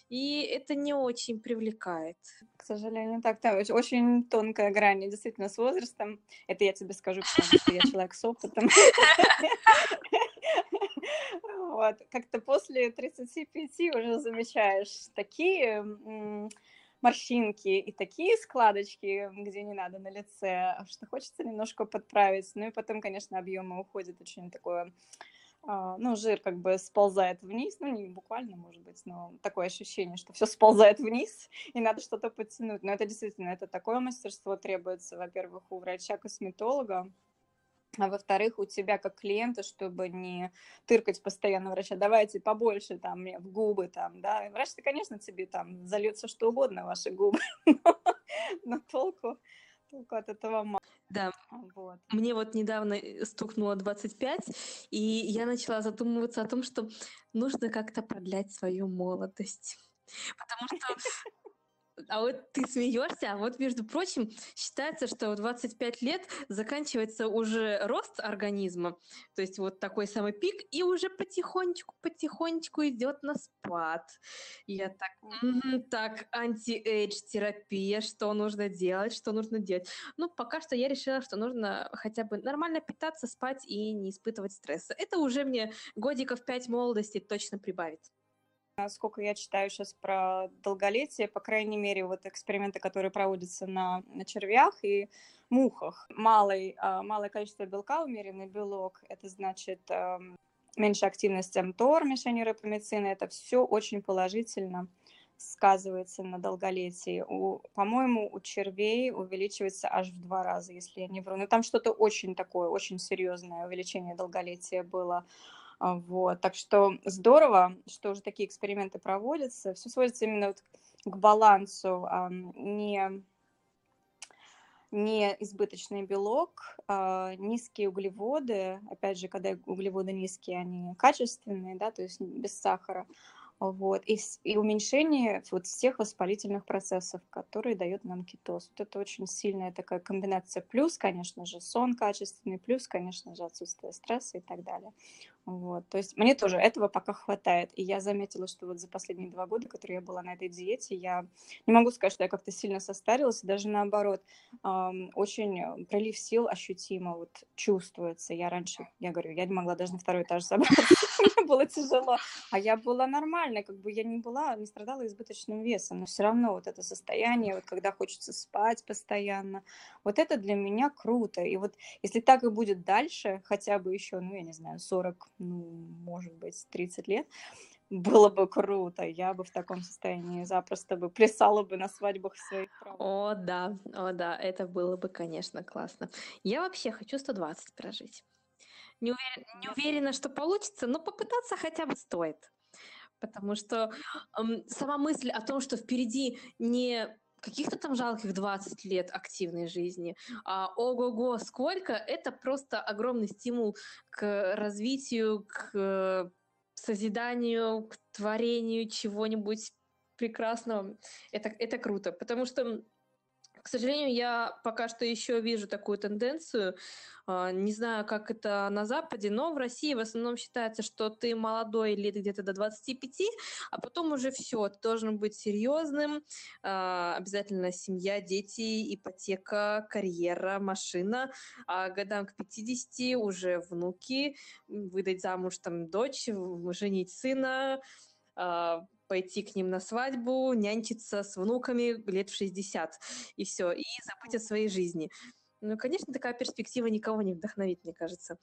и это не очень привлекает. К сожалению, так, да, очень тонкая грань, действительно, с возрастом. Это я тебе скажу, потому что я человек с опытом. Вот. Как-то после 35 уже замечаешь такие морщинки и такие складочки, где не надо на лице, что хочется немножко подправить. Ну и потом, конечно, объемы уходят очень такое а, ну, жир как бы сползает вниз, ну, не буквально, может быть, но такое ощущение, что все сползает вниз, и надо что-то подтянуть. Но это действительно, это такое мастерство требуется, во-первых, у врача-косметолога, а во-вторых, у тебя как клиента, чтобы не тыркать постоянно врача, давайте побольше там мне в губы там, да, врач-то, конечно, тебе там зальется что угодно ваши губы, но толку, толку от этого мало. Да. Вот. Мне вот недавно э, стукнуло 25, и я начала задумываться о том, что нужно как-то продлять свою молодость. Потому что а вот ты смеешься, а вот, между прочим, считается, что в 25 лет заканчивается уже рост организма, то есть вот такой самый пик, и уже потихонечку, потихонечку идет на спад. Я так, так, anti-age терапия, что нужно делать, что нужно делать. Ну, пока что я решила, что нужно хотя бы нормально питаться, спать и не испытывать стресса. Это уже мне годиков 5 молодости точно прибавит. Сколько я читаю сейчас про долголетие, по крайней мере, вот эксперименты, которые проводятся на, на червях и мухах. Малый, а, малое количество белка, умеренный белок, это значит эм, меньшая активность МТОР, мишени рапамицина, это все очень положительно сказывается на долголетии. У, по-моему, у червей увеличивается аж в два раза, если я не вру. Но там что-то очень такое, очень серьезное увеличение долголетия было. А, вот. Так что здорово, что уже такие эксперименты проводятся. Все сводится именно вот к балансу а, не не избыточный белок, а низкие углеводы, опять же, когда углеводы низкие, они качественные, да, то есть без сахара, вот, и, и уменьшение вот всех воспалительных процессов, которые дает нам кетоз. Вот это очень сильная такая комбинация. Плюс, конечно же, сон качественный, плюс, конечно же, отсутствие стресса и так далее. Вот, то есть мне тоже этого пока хватает. И я заметила, что вот за последние два года, которые я была на этой диете, я не могу сказать, что я как-то сильно состарилась, даже наоборот, эм, очень прилив сил ощутимо вот чувствуется. Я раньше, я говорю, я не могла даже на второй этаж забраться, мне было тяжело. А я была нормальная, как бы я не была, не страдала избыточным весом, но все равно вот это состояние, вот когда хочется спать постоянно, вот это для меня круто. И вот если так и будет дальше, хотя бы еще, ну, я не знаю, 40 ну, может быть, 30 лет, было бы круто. Я бы в таком состоянии запросто бы плясала бы на свадьбах своих. О, да, о, да, это было бы, конечно, классно. Я вообще хочу 120 прожить. Не, уверен, не уверена, что получится, но попытаться хотя бы стоит. Потому что ам, сама мысль о том, что впереди не каких-то там жалких 20 лет активной жизни, а ого-го, сколько, это просто огромный стимул к развитию, к созиданию, к творению чего-нибудь прекрасного. Это, это круто, потому что к сожалению, я пока что еще вижу такую тенденцию. А, не знаю, как это на Западе, но в России в основном считается, что ты молодой лет где-то до 25, а потом уже все, ты должен быть серьезным. А, обязательно семья, дети, ипотека, карьера, машина. А годам к 50 уже внуки, выдать замуж там дочь, женить сына, а, пойти к ним на свадьбу, нянчиться с внуками лет в 60, и все, и забыть о своей жизни. Ну, конечно, такая перспектива никого не вдохновит, мне кажется.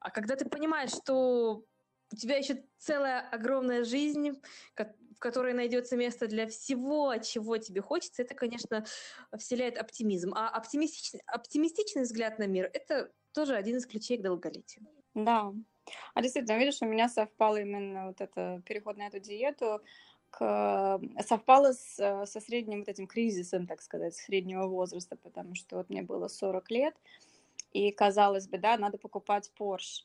А когда ты понимаешь, что у тебя еще целая огромная жизнь, в которой найдется место для всего, чего тебе хочется, это, конечно, вселяет оптимизм. А оптимистичный, оптимистичный взгляд на мир – это тоже один из ключей к долголетию. Да, а действительно, видишь, у меня совпало именно вот это переход на эту диету, к, совпало с, э, со средним вот этим кризисом, так сказать, среднего возраста, потому что вот мне было 40 лет, и казалось бы, да, надо покупать Porsche.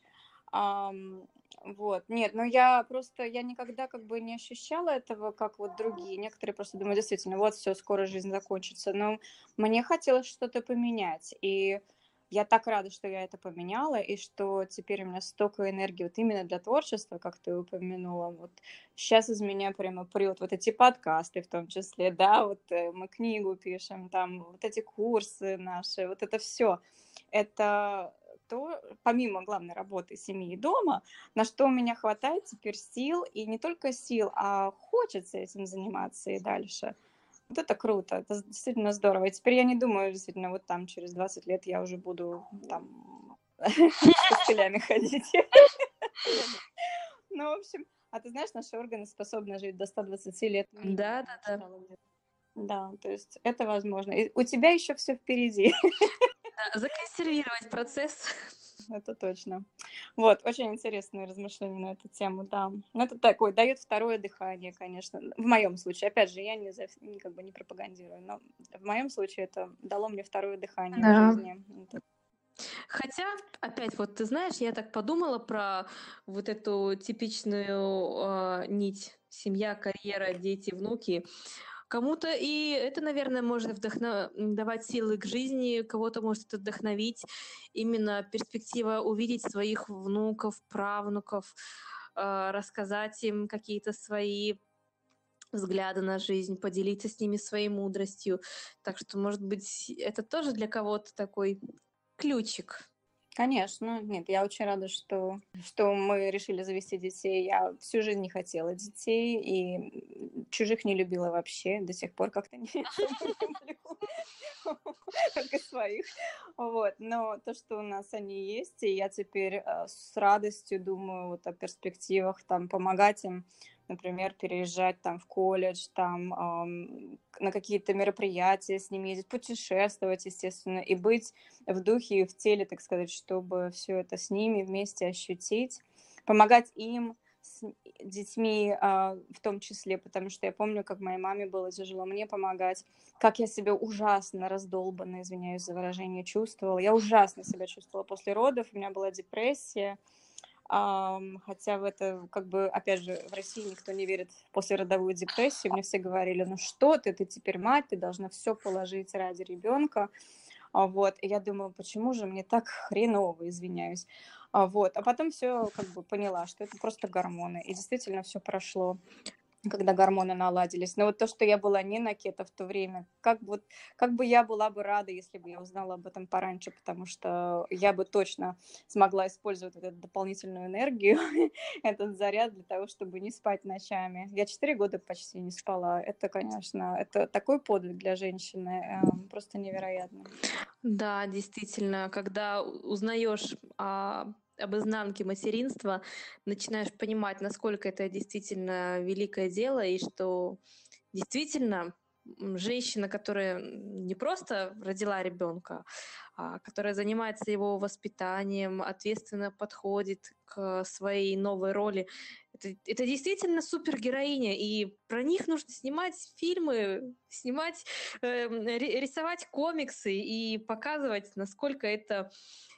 Um, вот, нет, но я просто, я никогда как бы не ощущала этого, как вот другие. Некоторые просто думают, действительно, вот все, скоро жизнь закончится. Но мне хотелось что-то поменять. И я так рада, что я это поменяла, и что теперь у меня столько энергии вот именно для творчества, как ты упомянула. Вот сейчас из меня прямо прет вот эти подкасты в том числе, да, вот э, мы книгу пишем, там вот эти курсы наши, вот это все. Это то, помимо главной работы семьи и дома, на что у меня хватает теперь сил, и не только сил, а хочется этим заниматься и дальше. Вот это круто, это действительно здорово. И теперь я не думаю, действительно, вот там через 20 лет я уже буду там с костылями ходить. Ну, в общем, а ты знаешь, наши органы способны жить до 120 лет. Да, да, да. Да, то есть это возможно. И у тебя еще все впереди. Да, законсервировать процесс. Это точно. Вот, очень интересные размышления на эту тему, да. Ну, это такое, дает второе дыхание, конечно. В моем случае, опять же, я не, за, как бы не пропагандирую, но в моем случае это дало мне второе дыхание да. в жизни. Хотя, опять, вот ты знаешь, я так подумала про вот эту типичную э, нить семья, карьера, дети, внуки. Кому-то и это, наверное, может вдохно... давать силы к жизни, кого-то может это вдохновить. Именно перспектива увидеть своих внуков, правнуков, э, рассказать им какие-то свои взгляды на жизнь, поделиться с ними своей мудростью. Так что, может быть, это тоже для кого-то такой ключик Конечно, нет, я очень рада, что, что мы решили завести детей. Я всю жизнь не хотела детей и чужих не любила вообще, до сих пор как-то не люблю, и своих. Вот, но то, что у нас они есть, и я теперь э, с радостью думаю вот о перспективах, там, помогать им например, переезжать там в колледж, там эм, на какие-то мероприятия с ними ездить, путешествовать, естественно, и быть в духе и в теле, так сказать, чтобы все это с ними вместе ощутить, помогать им с детьми э, в том числе, потому что я помню, как моей маме было тяжело мне помогать, как я себя ужасно раздолбанно, извиняюсь за выражение, чувствовала. Я ужасно себя чувствовала после родов, у меня была депрессия, хотя в это, как бы, опять же, в России никто не верит в послеродовую депрессию. Мне все говорили, ну что ты, ты теперь мать, ты должна все положить ради ребенка. А вот, и я думаю, почему же мне так хреново, извиняюсь. А вот, а потом все как бы поняла, что это просто гормоны, и действительно все прошло когда гормоны наладились. Но вот то, что я была не на кето в то время, как вот, как бы я была бы рада, если бы я узнала об этом пораньше, потому что я бы точно смогла использовать эту дополнительную энергию, этот заряд для того, чтобы не спать ночами. Я четыре года почти не спала. Это, конечно, это такой подвиг для женщины, э, просто невероятно. Да, действительно, когда узнаешь о об изнанке материнства, начинаешь понимать, насколько это действительно великое дело, и что действительно женщина, которая не просто родила ребенка, а которая занимается его воспитанием, ответственно подходит к своей новой роли. Это, это действительно супергероиня, и про них нужно снимать фильмы, снимать, э, рисовать комиксы и показывать, насколько это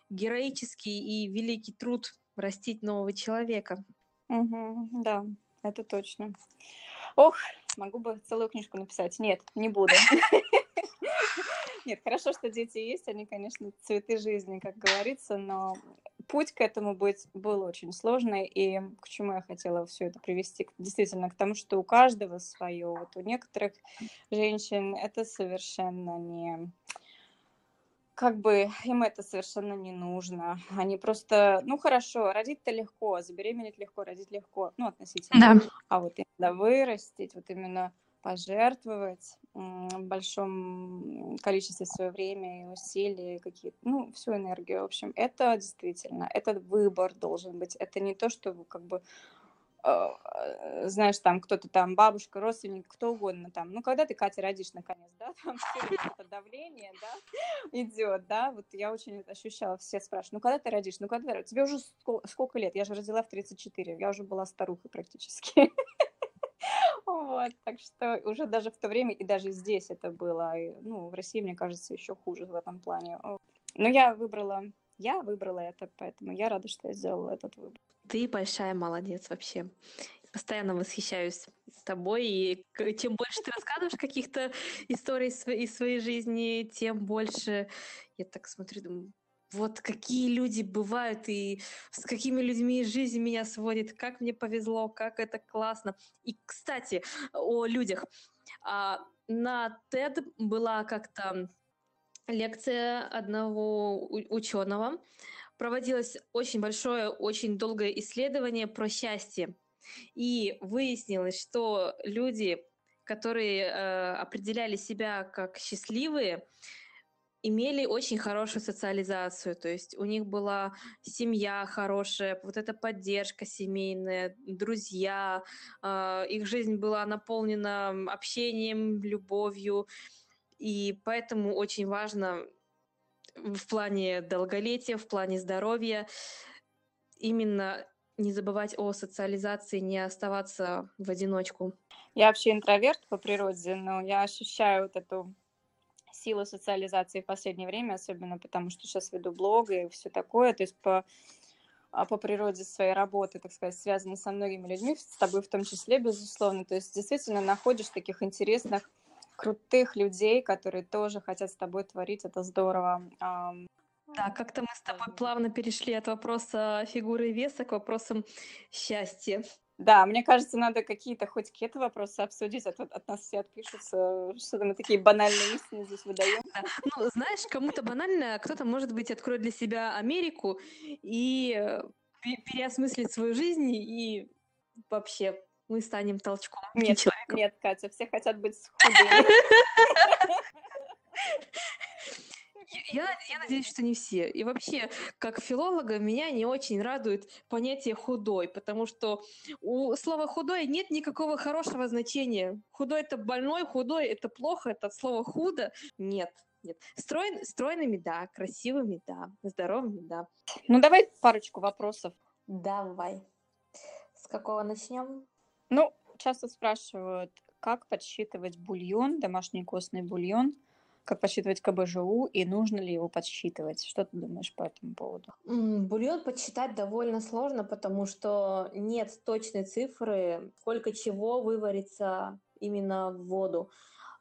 героический и великий труд растить нового человека. Угу, да, это точно. Ох, могу бы целую книжку написать. Нет, не буду. Нет, хорошо, что дети есть, они, конечно, цветы жизни, как говорится, но путь к этому быть был очень сложный, и к чему я хотела все это привести? Действительно, к тому, что у каждого свое. Вот у некоторых женщин это совершенно не как бы им это совершенно не нужно. Они просто, ну хорошо, родить-то легко, забеременеть легко, родить легко, ну относительно. Да. А вот именно вырастить, вот именно пожертвовать в большом количестве своего времени, усилий, какие ну, всю энергию, в общем, это действительно, этот выбор должен быть. Это не то, что как бы знаешь, там кто-то там, бабушка, родственник, кто угодно там. Ну, когда ты, Катя, родишь наконец, да, там все это давление, да, идет, да, вот я очень ощущала, все спрашивают, ну, когда ты родишь, ну, когда Тебе уже сколько лет? Я же родила в 34, я уже была старухой практически. Вот, так что уже даже в то время, и даже здесь это было, ну, в России, мне кажется, еще хуже в этом плане. Но я выбрала, я выбрала это, поэтому я рада, что я сделала этот выбор. Ты большая молодец вообще. Постоянно восхищаюсь тобой, и чем больше ты рассказываешь каких-то историй из своей жизни, тем больше я так смотрю, думаю, вот какие люди бывают и с какими людьми жизнь меня сводит, как мне повезло, как это классно. И, кстати, о людях. А, на TED была как-то лекция одного ученого. Проводилось очень большое, очень долгое исследование про счастье. И выяснилось, что люди, которые э, определяли себя как счастливые, имели очень хорошую социализацию, то есть у них была семья хорошая, вот эта поддержка семейная, друзья, э, их жизнь была наполнена общением, любовью, и поэтому очень важно в плане долголетия, в плане здоровья. Именно не забывать о социализации, не оставаться в одиночку. Я вообще интроверт по природе, но я ощущаю вот эту сила социализации в последнее время, особенно потому что сейчас веду блог и все такое, то есть по, а, по природе своей работы, так сказать, связаны со многими людьми, с тобой в том числе, безусловно, то есть действительно находишь таких интересных, крутых людей, которые тоже хотят с тобой творить, это здорово. Да, как-то мы с тобой плавно перешли от вопроса фигуры и веса к вопросам счастья. Да, мне кажется, надо какие-то хоть какие-то вопросы обсудить, а то от нас все отпишутся, что-то мы такие банальные истины здесь выдаем. Да. Ну, знаешь, кому-то банально, кто-то, может быть, откроет для себя Америку и э, переосмыслит свою жизнь, и вообще мы станем толчком нет, человека. Нет, Катя, все хотят быть худыми. Я, я надеюсь, что не все. И вообще, как филолога, меня не очень радует понятие худой, потому что у слова худой нет никакого хорошего значения. Худой это больной, худой это плохо, это слово худо. Нет, нет. Строй, стройными, да, красивыми, да, здоровыми, да. Ну, давай парочку вопросов. Давай. С какого начнем? Ну, часто спрашивают, как подсчитывать бульон, домашний костный бульон, как подсчитывать КБЖУ и нужно ли его подсчитывать? Что ты думаешь по этому поводу? Бульон подсчитать довольно сложно, потому что нет точной цифры, сколько чего выварится именно в воду.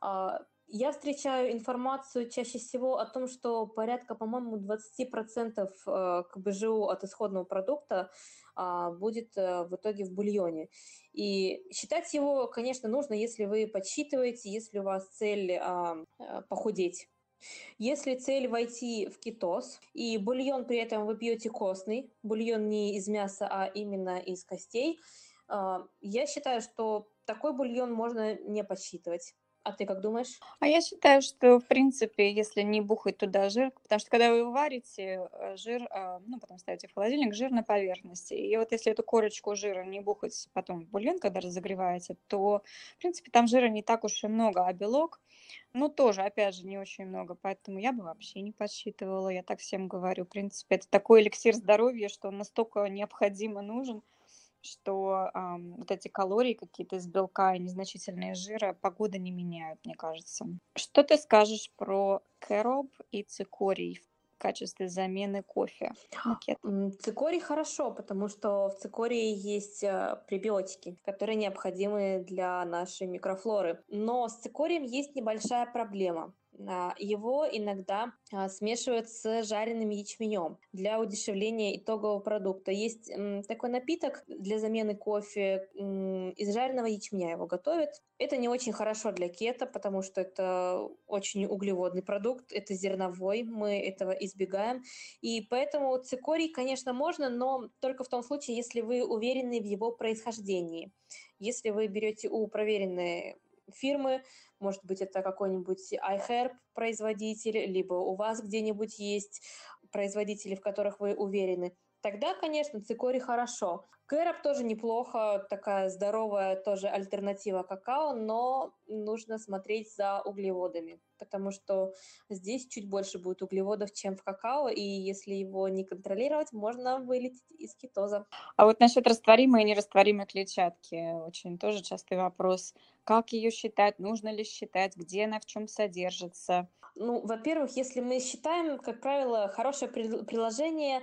А, я встречаю информацию чаще всего о том, что порядка, по-моему, 20% э, КБЖУ от исходного продукта будет э, в итоге в бульоне. И считать его, конечно, нужно, если вы подсчитываете, если у вас цель а, э, похудеть. Если цель войти в кетоз, и бульон при этом вы пьете костный, бульон не из мяса, а именно из костей, а, я считаю, что такой бульон можно не подсчитывать. А ты как думаешь? А я считаю, что, в принципе, если не бухать туда жир, потому что когда вы его варите, э, жир, а, ну, потом ставите в холодильник, жир на поверхности. И вот если эту корочку жира не бухать потом в бульон, когда разогреваете, то, в принципе, там жира не так уж и много, а белок, ну, тоже, опять же, не очень много, поэтому я бы вообще не подсчитывала, я так всем говорю. В принципе, это такой эликсир здоровья, что он настолько необходимо нужен, что ам, вот эти калории какие-то из белка и незначительные жира погода не меняют, мне кажется. Что ты скажешь про кэроб и цикорий в качестве замены кофе? Макет. М, Цикорий хорошо, потому что в цикории есть э, пребиотики, которые необходимы для нашей микрофлоры. Но с цикорием есть небольшая проблема. А, Его иногда а, смешивают с жареным ячменем для удешевления итогового продукта. Есть такой напиток для замены кофе из жареного ячменя его готовят. Это не очень хорошо для кето, потому что это очень углеводный продукт, это зерновой, мы этого избегаем. И поэтому цикорий, конечно, можно, но только в том случае, если вы уверены в его происхождении. Если вы берете у проверенной фирмы, может быть, это какой-нибудь iHerb производитель, либо у вас где-нибудь есть производители, в которых вы уверены, тогда, конечно, цикорий хорошо. Кэроп тоже неплохо, такая здоровая тоже альтернатива какао, но нужно смотреть за углеводами, потому что здесь чуть больше будет углеводов, чем в какао, и если его не контролировать, можно вылететь из кетоза. А вот насчет растворимой и нерастворимой клетчатки очень тоже частый вопрос. Как ее считать? Нужно ли считать? Где она в чем содержится? Ну, во-первых, если мы считаем, как правило, хорошее прил- приложение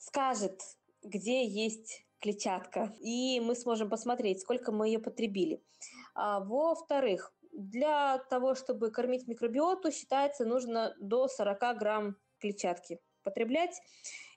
скажет, где есть клетчатка, и мы сможем посмотреть, сколько мы ее потребили. А, во-вторых, для того, чтобы кормить микробиоту, считается, нужно до 40 грамм клетчатки потреблять.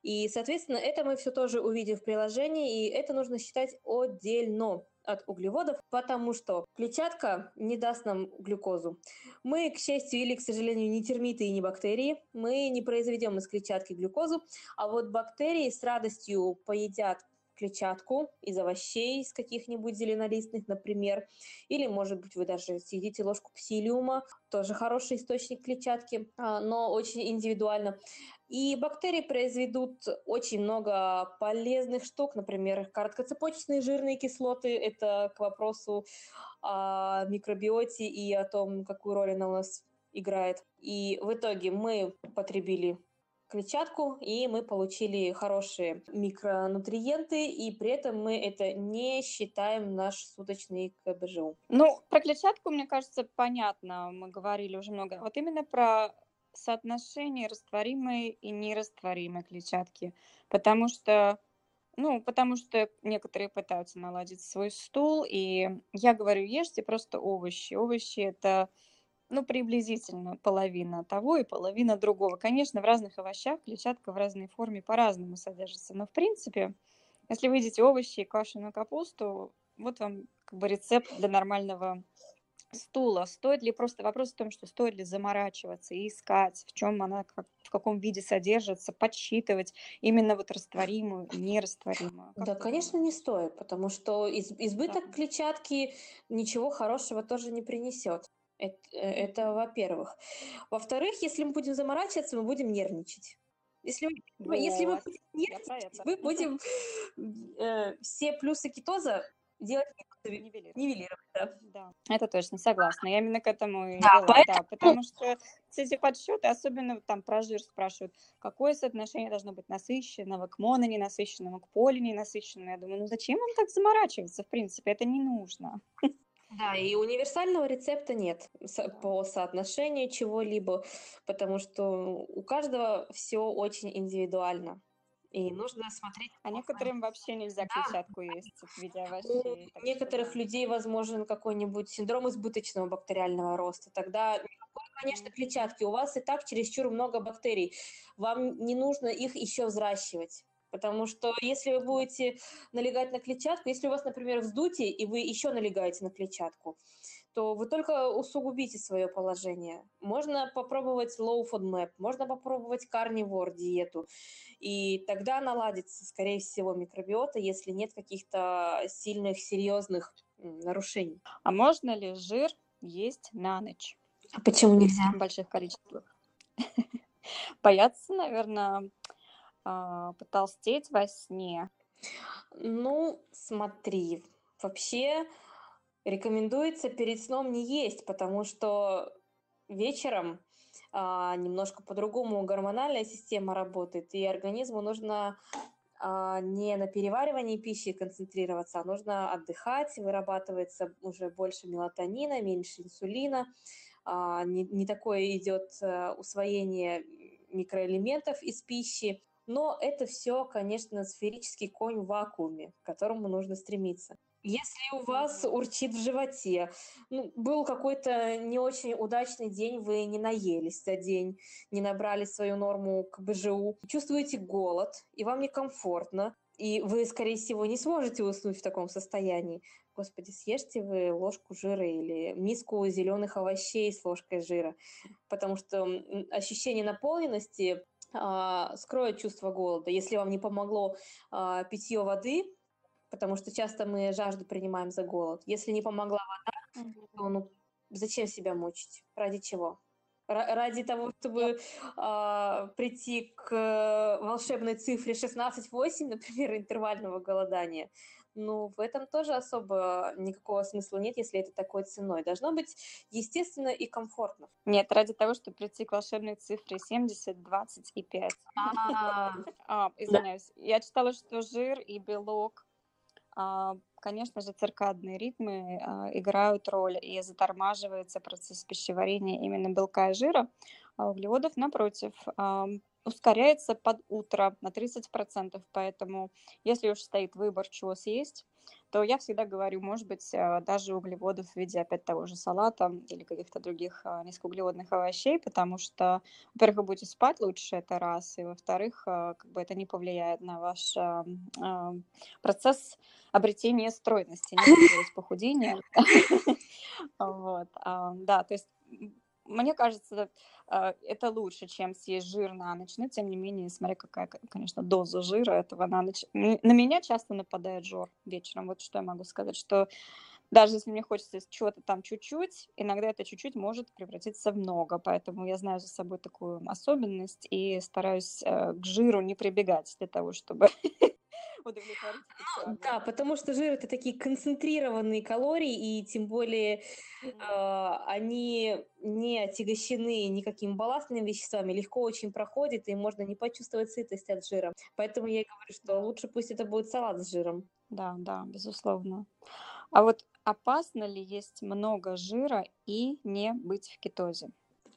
И, соответственно, это мы все тоже увидим в приложении, и это нужно считать отдельно от углеводов, потому что клетчатка не даст нам глюкозу. Мы, к счастью или к сожалению, не термиты и не бактерии, мы не произведем из клетчатки глюкозу, а вот бактерии с радостью поедят клетчатку из овощей, из каких-нибудь зеленолистных, например. Или, может быть, вы даже съедите ложку псилиума, тоже хороший источник клетчатки, а, но очень индивидуально. И бактерии произведут очень много полезных штук, например, короткоцепочечные жирные кислоты. Это к вопросу о микробиоте и о том, какую роль она у нас играет. И в итоге мы потребили клетчатку, и мы получили хорошие микронутриенты, и при этом мы это не считаем наш суточный КБЖУ. Ну, про клетчатку, мне кажется, понятно, мы говорили уже много. Вот именно про соотношение растворимой и нерастворимой клетчатки, потому что ну, потому что некоторые пытаются наладить свой стул, и я говорю, ешьте просто овощи. Овощи это ну, приблизительно половина того и половина другого. Конечно, в разных овощах клетчатка в разной форме по-разному содержится, но в принципе, если вы едите овощи и квашеную капусту, вот вам как бы рецепт для нормального стула. Стоит ли просто вопрос в том, что стоит ли заморачиваться и искать, в чем она, как, в каком виде содержится, подсчитывать именно вот растворимую и нерастворимую. Как Да, конечно, не стоит, потому что из- Да. избыток клетчатки ничего хорошего тоже не принесет. Это, это во-первых. Во-вторых, если мы будем заморачиваться, мы будем нервничать. Если мы, если мы Вот, будем нервничать, мы будем э, все плюсы кетоза делать Нивелировать. нивелировать. Да. Да, это точно, согласна. Я именно к этому и Да, вела, поэтому да, потому что все эти подсчеты, особенно вот там про жир спрашивают, какое соотношение должно быть насыщенного к мононенасыщенному, к полиненасыщенному. Я думаю, ну зачем вам так заморачиваться, в принципе, это не нужно. Да, и универсального рецепта нет Да. по соотношению чего-либо, потому что у каждого все очень индивидуально. И нужно смотреть А некоторым вообще нельзя Да. клетчатку есть в виде У что некоторых да. людей возможен какой-нибудь синдром избыточного бактериального роста. Тогда никакой, конечно, клетчатки. У вас и так чересчур много бактерий. Вам не нужно их еще взращивать. Потому что если вы будете налегать на клетчатку, если у вас, например, вздутие, и вы еще налегаете на клетчатку, то вы только усугубите свое положение. Можно попробовать low FODMAP, можно попробовать carnivore диету, и тогда наладится, скорее всего, микробиота, если нет каких-то сильных, серьезных нарушений. А можно ли жир есть на ночь. А почему нельзя? В больших количествах. Боятся, наверное, потолстеть во сне. Ну, смотри, вообще рекомендуется перед сном не есть, потому что вечером а, немножко по-другому гормональная система работает, и организму нужно а, не на переваривании пищи концентрироваться, а нужно отдыхать, вырабатывается уже больше мелатонина, меньше инсулина, а, не, не такое идет э, усвоение микроэлементов из пищи. Но это все, конечно, сферический конь в вакууме, к которому нужно стремиться. Если у вас урчит в животе, ну, был какой-то не очень удачный день, вы не наелись за день, не набрали свою норму к БЖУ, чувствуете голод, и вам некомфортно, и вы, скорее всего, не сможете уснуть в таком состоянии. Господи, съешьте вы ложку жира или миску зеленых овощей с ложкой жира, потому что ощущение наполненности скроет чувство голода. Если вам не помогло а, питье воды, потому что часто мы жажду принимаем за голод. Если не помогла вода, то ну, зачем себя мучить? Ради чего? Ради того, чтобы э, прийти к волшебной цифре 16-8, например, интервального голодания. Ну, в этом тоже особо никакого смысла нет, если это такой ценой. Должно быть естественно и комфортно. Нет, ради того, чтобы прийти к волшебной цифре 70, 20 и 5. А, извиняюсь. Я читала, что жир и белок а, конечно же, циркадные ритмы а, играют роль, и затормаживается процесс пищеварения именно белка и жира, а углеводов, напротив, ускоряется под утро на 30%, поэтому если уж стоит выбор, чего съесть, то я всегда говорю, может быть, э, даже углеводов в виде опять того же салата или каких-то других э, низкоуглеводных овощей, потому что, во-первых, вы будете спать лучше, это раз, и во-вторых, э, как бы это не повлияет на ваш процесс обретения стройности, не похудения. Вот, да, то есть мне кажется, а, это лучше, чем съесть жир на ночь. Но, тем не менее, смотря какая, конечно, доза жира этого на ночь. На меня часто нападает жор вечером. Вот что я могу сказать, что даже если мне хочется чего-то там чуть-чуть, иногда это чуть-чуть может превратиться в много. Поэтому я знаю за собой такую особенность и стараюсь э, к жиру не прибегать для того, чтобы удовлетворить. Ну, да, потому что жир это такие концентрированные калории, и тем более э, они не отягощены никакими балластными веществами, легко очень проходит, и можно не почувствовать сытость от жира. Поэтому я и говорю, что лучше пусть это будет салат с жиром. Да, да, безусловно. А вот опасно ли есть много жира и не быть в кетозе?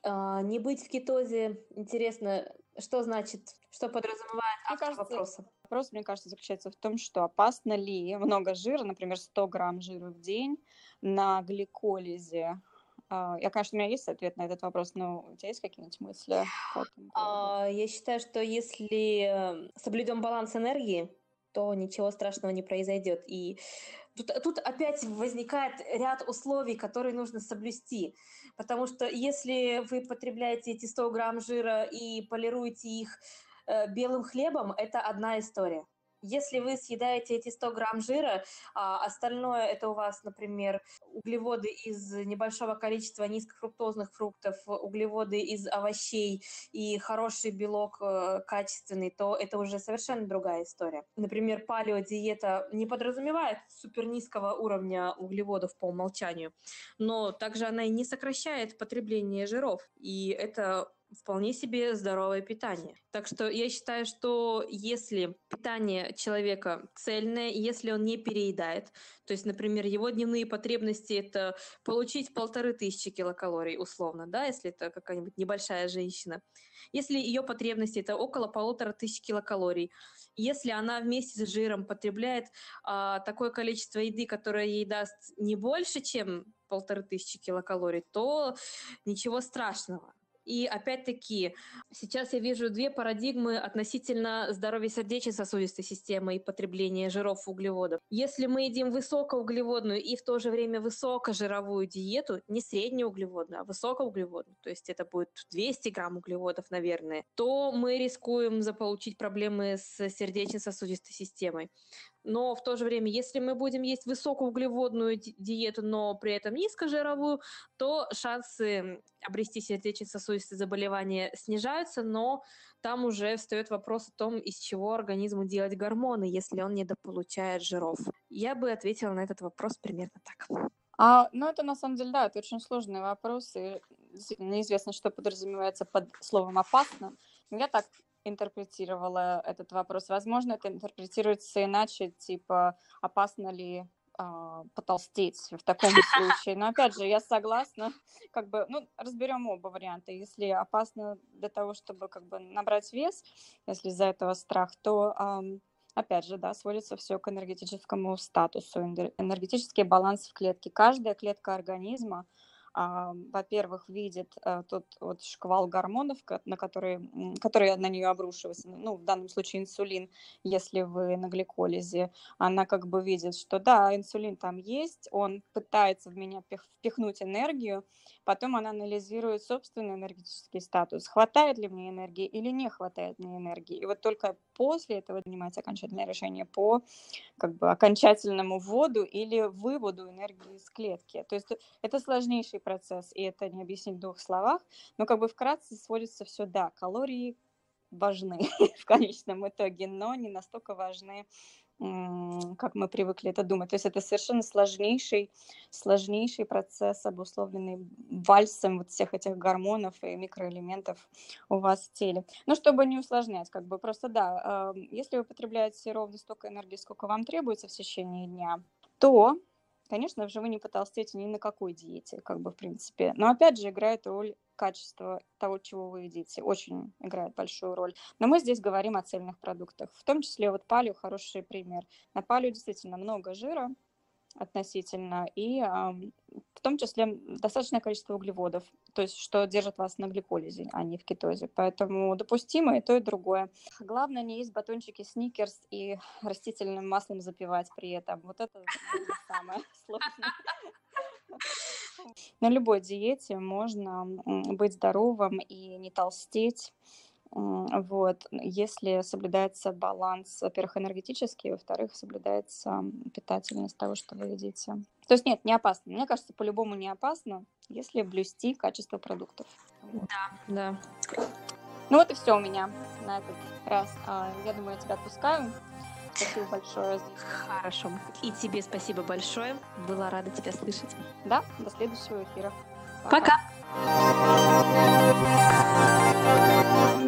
А, не быть в кетозе, интересно, что значит, что подразумевает автор кажется, вопроса? Вопрос, мне кажется, заключается в том, что опасно ли много жира, например, 100 грамм жира в день на гликолизе. А, я, конечно, у меня есть ответ на этот вопрос, но у тебя есть какие-нибудь мысли? А, я считаю, что если соблюдем баланс энергии, то ничего страшного не произойдет. И тут, тут опять возникает ряд условий, которые нужно соблюсти. Потому что если вы потребляете эти 100 грамм жира и полируете их белым хлебом, это одна история. Если вы съедаете эти 100 грамм жира, а остальное это у вас, например, углеводы из небольшого количества низкофруктозных фруктов, углеводы из овощей и хороший белок э, качественный, то это уже совершенно другая история. Например, палеодиета не подразумевает супер низкого уровня углеводов по умолчанию, но также она и не сокращает потребление жиров. И это вполне себе здоровое питание. Так что я считаю, что если питание человека цельное, если он не переедает, то есть, например, его дневные потребности это получить полторы тысячи килокалорий условно, да, если это какая-нибудь небольшая женщина, если ее потребности это около полутора тысяч килокалорий, если она вместе с жиром потребляет а, такое количество еды, которое ей даст не больше, чем полторы тысячи килокалорий, то ничего страшного. И опять-таки, сейчас я вижу две парадигмы относительно здоровья сердечно-сосудистой системы и потребления жиров и углеводов. Если мы едим высокоуглеводную и в то же время высокожировую диету, не среднеуглеводную, а высокоуглеводную, то есть это будет 200 грамм углеводов, наверное, то мы рискуем заполучить проблемы с сердечно-сосудистой системой. Но в то же время, если мы будем есть высокоуглеводную диету, но при этом низкожировую, то шансы обрести сердечно-сосудистые заболевания снижаются, но там уже встает вопрос о том, из чего организму делать гормоны, если он недополучает жиров. Я бы ответила на этот вопрос примерно так. А, ну, это на самом деле, да, это очень сложный вопрос, и неизвестно, что подразумевается под словом «опасно». Я так интерпретировала этот вопрос. Возможно, это интерпретируется иначе, типа, опасно ли а, потолстеть в таком случае. Но опять же, я согласна, как бы, ну, разберем оба варианта. Если опасно для того, чтобы как бы набрать вес, если из-за этого страх, то опять же, да, сводится все к энергетическому статусу, энергетический баланс в клетке. Каждая клетка организма а, во-первых, видит а, тот вот шквал гормонов, на которые, которые на нее обрушиваются, ну, в данном случае инсулин, если вы на гликолизе, она как бы видит, что да, инсулин там есть, он пытается в меня впихнуть энергию, потом она анализирует собственный энергетический статус, хватает ли мне энергии или не хватает мне энергии, и вот только после этого принимается окончательное решение по как бы окончательному вводу или выводу энергии из клетки. То есть это сложнейший процесс, и это не объяснить в двух словах, но как бы вкратце сводится все, да, калории важны в конечном итоге, но не настолько важны, как мы привыкли это думать. То есть это совершенно сложнейший, сложнейший процесс, обусловленный вальсом вот всех этих гормонов и микроэлементов у вас в теле. Ну, чтобы не усложнять, как бы просто, да, если вы потребляете ровно столько энергии, сколько вам требуется в течение дня, то Конечно же, вы не потолстеете ни на какой диете, как бы, в принципе. Но, опять же, играет роль качество того, чего вы едите, очень играет большую роль. Но мы здесь говорим о цельных продуктах. В том числе вот палю хороший пример. На палю действительно много жира, относительно, и в том числе достаточное количество углеводов, то есть что держит вас на гликолизе, а не в кетозе. Поэтому допустимо и то, и другое. Главное не есть батончики сникерс и растительным маслом запивать при этом. Вот это самое сложное. На любой диете можно быть здоровым и не толстеть вот, если соблюдается баланс, во-первых, энергетический, во-вторых, соблюдается питательность того, что вы едите. То есть нет, не опасно. Мне кажется, по-любому не опасно, если блюсти качество продуктов. Вот. Да, да. Ну вот и все у меня на этот раз. А, я думаю, я тебя отпускаю. Спасибо большое. Хорошо. И тебе спасибо большое. Была рада тебя слышать. Да, до следующего эфира. Пока. Пока.